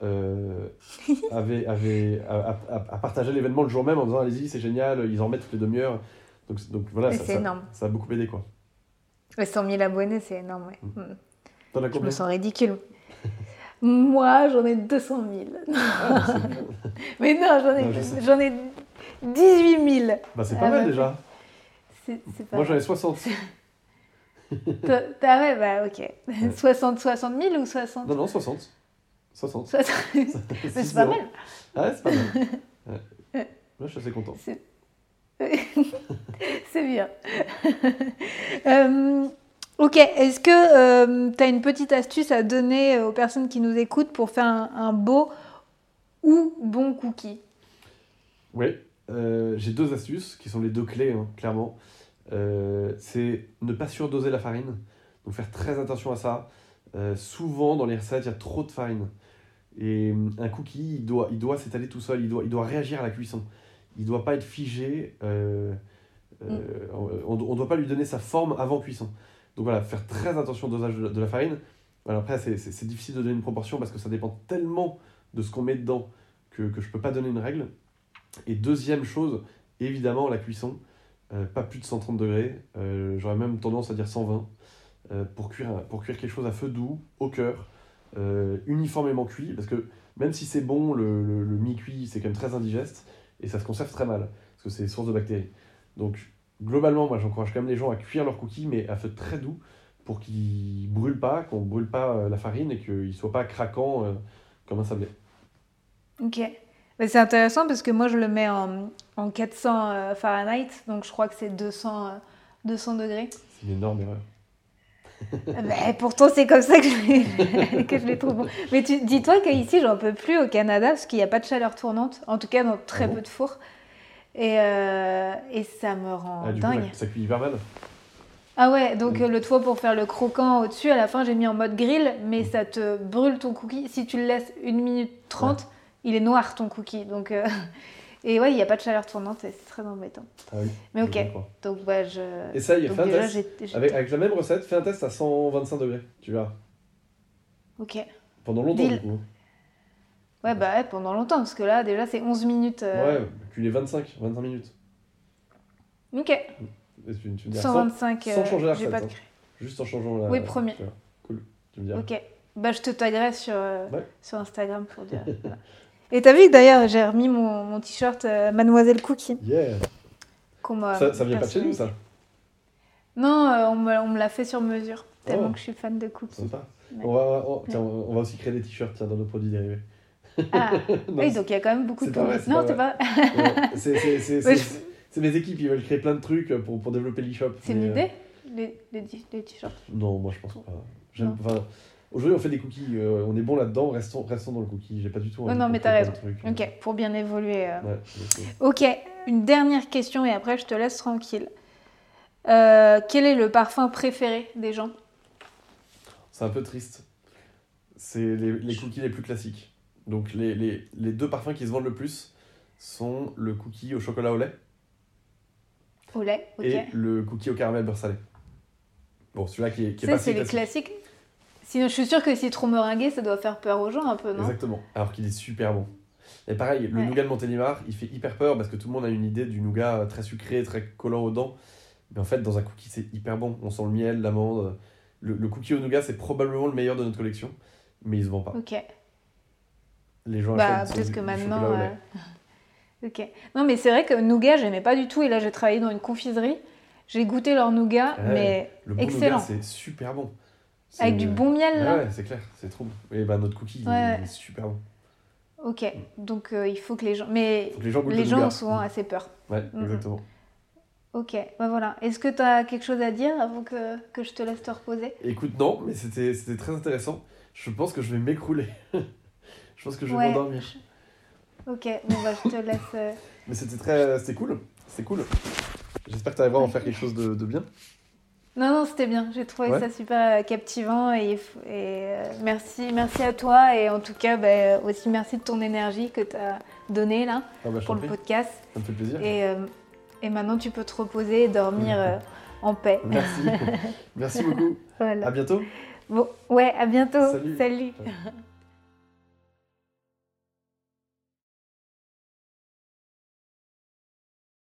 Speaker 1: euh, [LAUGHS] avait, avait a, a- a- a partagé l'événement le jour même en disant allez-y, c'est génial, ils en remettent toutes les demi-heures. Donc, donc voilà, ça,
Speaker 2: c'est
Speaker 1: ça- ça a beaucoup aidé quoi.
Speaker 2: Ouais, 100 000 abonnés, c'est énorme. ouais.
Speaker 1: Mm.
Speaker 2: Mm.
Speaker 1: T'en as
Speaker 2: Je
Speaker 1: combien
Speaker 2: me sens ridicule. [LAUGHS] Moi, j'en ai 200 000.
Speaker 1: Ah. [LAUGHS]
Speaker 2: Mais non, j'en
Speaker 1: Non, je
Speaker 2: ai, j'en ai 18 000.
Speaker 1: Bah, c'est
Speaker 2: Ah,
Speaker 1: pas mal
Speaker 2: bah,
Speaker 1: déjà.
Speaker 2: C'est c'est pas
Speaker 1: Moi, j'en
Speaker 2: mal.
Speaker 1: ai 60. [LAUGHS]
Speaker 2: Toi- Ah ouais, bah ok. 60, 60 000 ou 60
Speaker 1: Non, non, 60. 60.
Speaker 2: 60 Mais c'est pas mal.
Speaker 1: Ah ouais, c'est pas mal. Ouais. Moi, je suis assez content.
Speaker 2: C'est c'est bien. Euh, ok, est-ce que tu as une petite astuce à donner aux personnes qui nous écoutent pour faire un, un beau ou bon cookie?
Speaker 1: Oui, euh, j'ai deux astuces qui sont les deux clés, hein, clairement. Euh, c'est ne pas surdoser la farine, donc faire très attention à ça. Euh, souvent, dans les recettes, il y a trop de farine. Et un cookie, il doit, il doit s'étaler tout seul, il doit, il doit réagir à la cuisson. Il ne doit pas être figé, euh, euh, on ne doit pas lui donner sa forme avant cuisson. Donc voilà, faire très attention au dosage de la, farine. Après, c'est- difficile de donner une proportion parce que ça dépend tellement de ce qu'on met dedans que, je ne peux pas donner une règle. Et deuxième chose, évidemment, la cuisson. Euh, pas plus de 130 degrés. Euh, J'aurais même tendance à dire 120 euh, pour, cuire, quelque chose à feu doux, au cœur, uniformément cuit. Parce que même si c'est bon, le, le- le mi-cuit, c'est quand même très indigeste et ça se conserve très mal parce que c'est source de bactéries. Donc, globalement, moi, j'encourage quand même les gens à cuire leurs cookies, mais à feu très doux pour qu'ils brûlent pas, qu'on brûle pas euh, la farine et qu'ils ne soient pas craquants euh, comme un sablé.
Speaker 2: Ok. Mais c'est intéressant parce que moi je le mets en, en 400 euh, Fahrenheit, donc je crois que c'est 200, euh, 200 degrés.
Speaker 1: C'est une énorme erreur.
Speaker 2: Mais [LAUGHS] pourtant c'est comme ça que je [LAUGHS] que je les trouve. Mais tu, dis-toi qu'ici j'en peux plus au Canada parce qu'il n'y a pas de chaleur tournante, en tout cas dans très
Speaker 1: Ah bon?
Speaker 2: peu de fours. Et, euh, et ça me rend
Speaker 1: Ah, du
Speaker 2: dingue.
Speaker 1: ça, ça cuit hyper mal.
Speaker 2: Ah ouais, donc
Speaker 1: Mm.
Speaker 2: euh, le toit pour faire le croquant au-dessus, à la fin j'ai mis en mode grill, mais ça te brûle ton cookie. Si tu le laisses 1 minute 30, il est noir ton cookie. Donc, euh, [LAUGHS] Et ouais, il n'y a pas de chaleur tournante et c'est très embêtant.
Speaker 1: Ah oui.
Speaker 2: Mais ok, donc je...
Speaker 1: Essaye,
Speaker 2: donc
Speaker 1: fais un
Speaker 2: déjà
Speaker 1: test. Avec, avec la même recette, fais un test à 125 degrés. Tu verras.
Speaker 2: Ok.
Speaker 1: Pendant longtemps, du coup.
Speaker 2: Ouais, bah ouais, pendant longtemps, parce que là déjà c'est 11 minutes. euh,
Speaker 1: Ouais, puis les 25, 25 minutes.
Speaker 2: Ok,
Speaker 1: Et tu, tu me diras sans-
Speaker 2: 125,
Speaker 1: sans
Speaker 2: euh,
Speaker 1: changer la
Speaker 2: j'ai
Speaker 1: recette,
Speaker 2: pas de
Speaker 1: hein. juste en changeant la.
Speaker 2: Oui, premier.
Speaker 1: tu vois. Cool. Tu me diras.
Speaker 2: Ok, bah je te taguerai sur, euh,
Speaker 1: Ouais.
Speaker 2: sur Instagram pour dire. voilà. Et t'as vu que d'ailleurs j'ai remis mon, mon t-shirt euh, Mademoiselle Cookie
Speaker 1: Yeah.
Speaker 2: qu'on m'a
Speaker 1: Ça, ça vient pas de chez nous, ça?
Speaker 2: Non, euh, on me, on me l'a fait sur mesure, tellement
Speaker 1: Oh.
Speaker 2: que je suis fan de cookies.
Speaker 1: Sympa.
Speaker 2: Ouais.
Speaker 1: On, va, on- tiens, on va aussi créer des t-shirts tiens, dans nos produits dérivés.
Speaker 2: Ah, [LAUGHS]
Speaker 1: Non,
Speaker 2: oui, donc il y a quand même beaucoup de touristes. Non, c'est pas.
Speaker 1: C'est- mes [LAUGHS] équipes, ils veulent créer plein de trucs pour, pour développer l'e-shop.
Speaker 2: C'est une
Speaker 1: euh,
Speaker 2: idée, les, les, t-shirts?
Speaker 1: Non, moi je pense pas. J'aime-
Speaker 2: Non.
Speaker 1: Aujourd'hui, on fait des cookies, euh, on est bon là-dedans, restons, restons dans le cookie. J'ai pas du tout.
Speaker 2: Ouais,
Speaker 1: envie
Speaker 2: non,
Speaker 1: de
Speaker 2: mais t'as
Speaker 1: de trucs, euh.
Speaker 2: Ok, pour bien évoluer. euh.
Speaker 1: Ouais,
Speaker 2: Ok, une dernière question et après je te laisse tranquille. Euh, quel est le parfum préféré des gens?
Speaker 1: C'est un peu triste. C'est les, les cookies les plus classiques. Donc les, les, les deux parfums qui se vendent le plus sont le cookie au chocolat au lait
Speaker 2: Au lait, ok.
Speaker 1: et le cookie au caramel beurre salé. Bon, celui-là qui est, qui est
Speaker 2: Ça,
Speaker 1: pas
Speaker 2: c'est
Speaker 1: si
Speaker 2: les
Speaker 1: classique.
Speaker 2: classiques. Sinon, je suis sûre que citron meringué, ça doit faire peur aux gens un peu, non?
Speaker 1: Exactement. Alors qu'il est super bon. Et pareil, le
Speaker 2: Ouais.
Speaker 1: nougat de Montélimar, il fait hyper peur parce que tout le monde a une idée du nougat très sucré, très collant aux dents. Mais en fait, dans un cookie, c'est hyper bon. On sent le miel, l'amande. Le, le cookie au nougat, c'est probablement le meilleur de notre collection, mais il se vend pas.
Speaker 2: Ok.
Speaker 1: Les gens
Speaker 2: Bah, peut-être que maintenant. euh, [LAUGHS] ok. Non, mais c'est vrai que nougat, j'aimais pas du tout. Et là, j'ai travaillé dans une confiserie. J'ai goûté leur nougat,
Speaker 1: Ouais.
Speaker 2: mais
Speaker 1: Le bon
Speaker 2: Excellent.
Speaker 1: c'est super bon.
Speaker 2: Avec du bon miel, là.
Speaker 1: ouais, c'est clair, c'est trop bon. Et bah, notre cookie,
Speaker 2: Ouais.
Speaker 1: il est super bon.
Speaker 2: Ok. Donc, euh, il faut que les gens. Mais
Speaker 1: Faut que les gens
Speaker 2: les
Speaker 1: le
Speaker 2: gens ont souvent assez peur.
Speaker 1: Ouais,
Speaker 2: Mm, mm.
Speaker 1: exactement.
Speaker 2: Ok, bah voilà. Est-ce que tu as quelque chose à dire avant que, que je te laisse te reposer?
Speaker 1: Écoute, non, mais c'était très intéressant. Je pense que je vais m'écrouler. [LAUGHS] je pense que je vais
Speaker 2: Ouais.
Speaker 1: m'endormir.
Speaker 2: Ok, bon bah je te laisse. euh,
Speaker 1: Mais c'était très, c'était cool. C'était cool. J'espère que tu arriveras à en faire quelque chose de, de bien.
Speaker 2: Non, non, c'était bien. J'ai trouvé
Speaker 1: Ouais.
Speaker 2: ça super euh, captivant et, et euh, merci, merci à toi et en tout cas bah, aussi merci de ton énergie que tu as donnée là
Speaker 1: Ah bah,
Speaker 2: pour le
Speaker 1: prie,
Speaker 2: podcast.
Speaker 1: ça me fait plaisir.
Speaker 2: Et, euh, et maintenant tu peux te reposer et dormir euh, en paix.
Speaker 1: Merci. [LAUGHS] Merci beaucoup.
Speaker 2: Voilà.
Speaker 1: À bientôt.
Speaker 2: Bon, ouais, à bientôt.
Speaker 1: Salut.
Speaker 2: Salut.
Speaker 1: Ouais.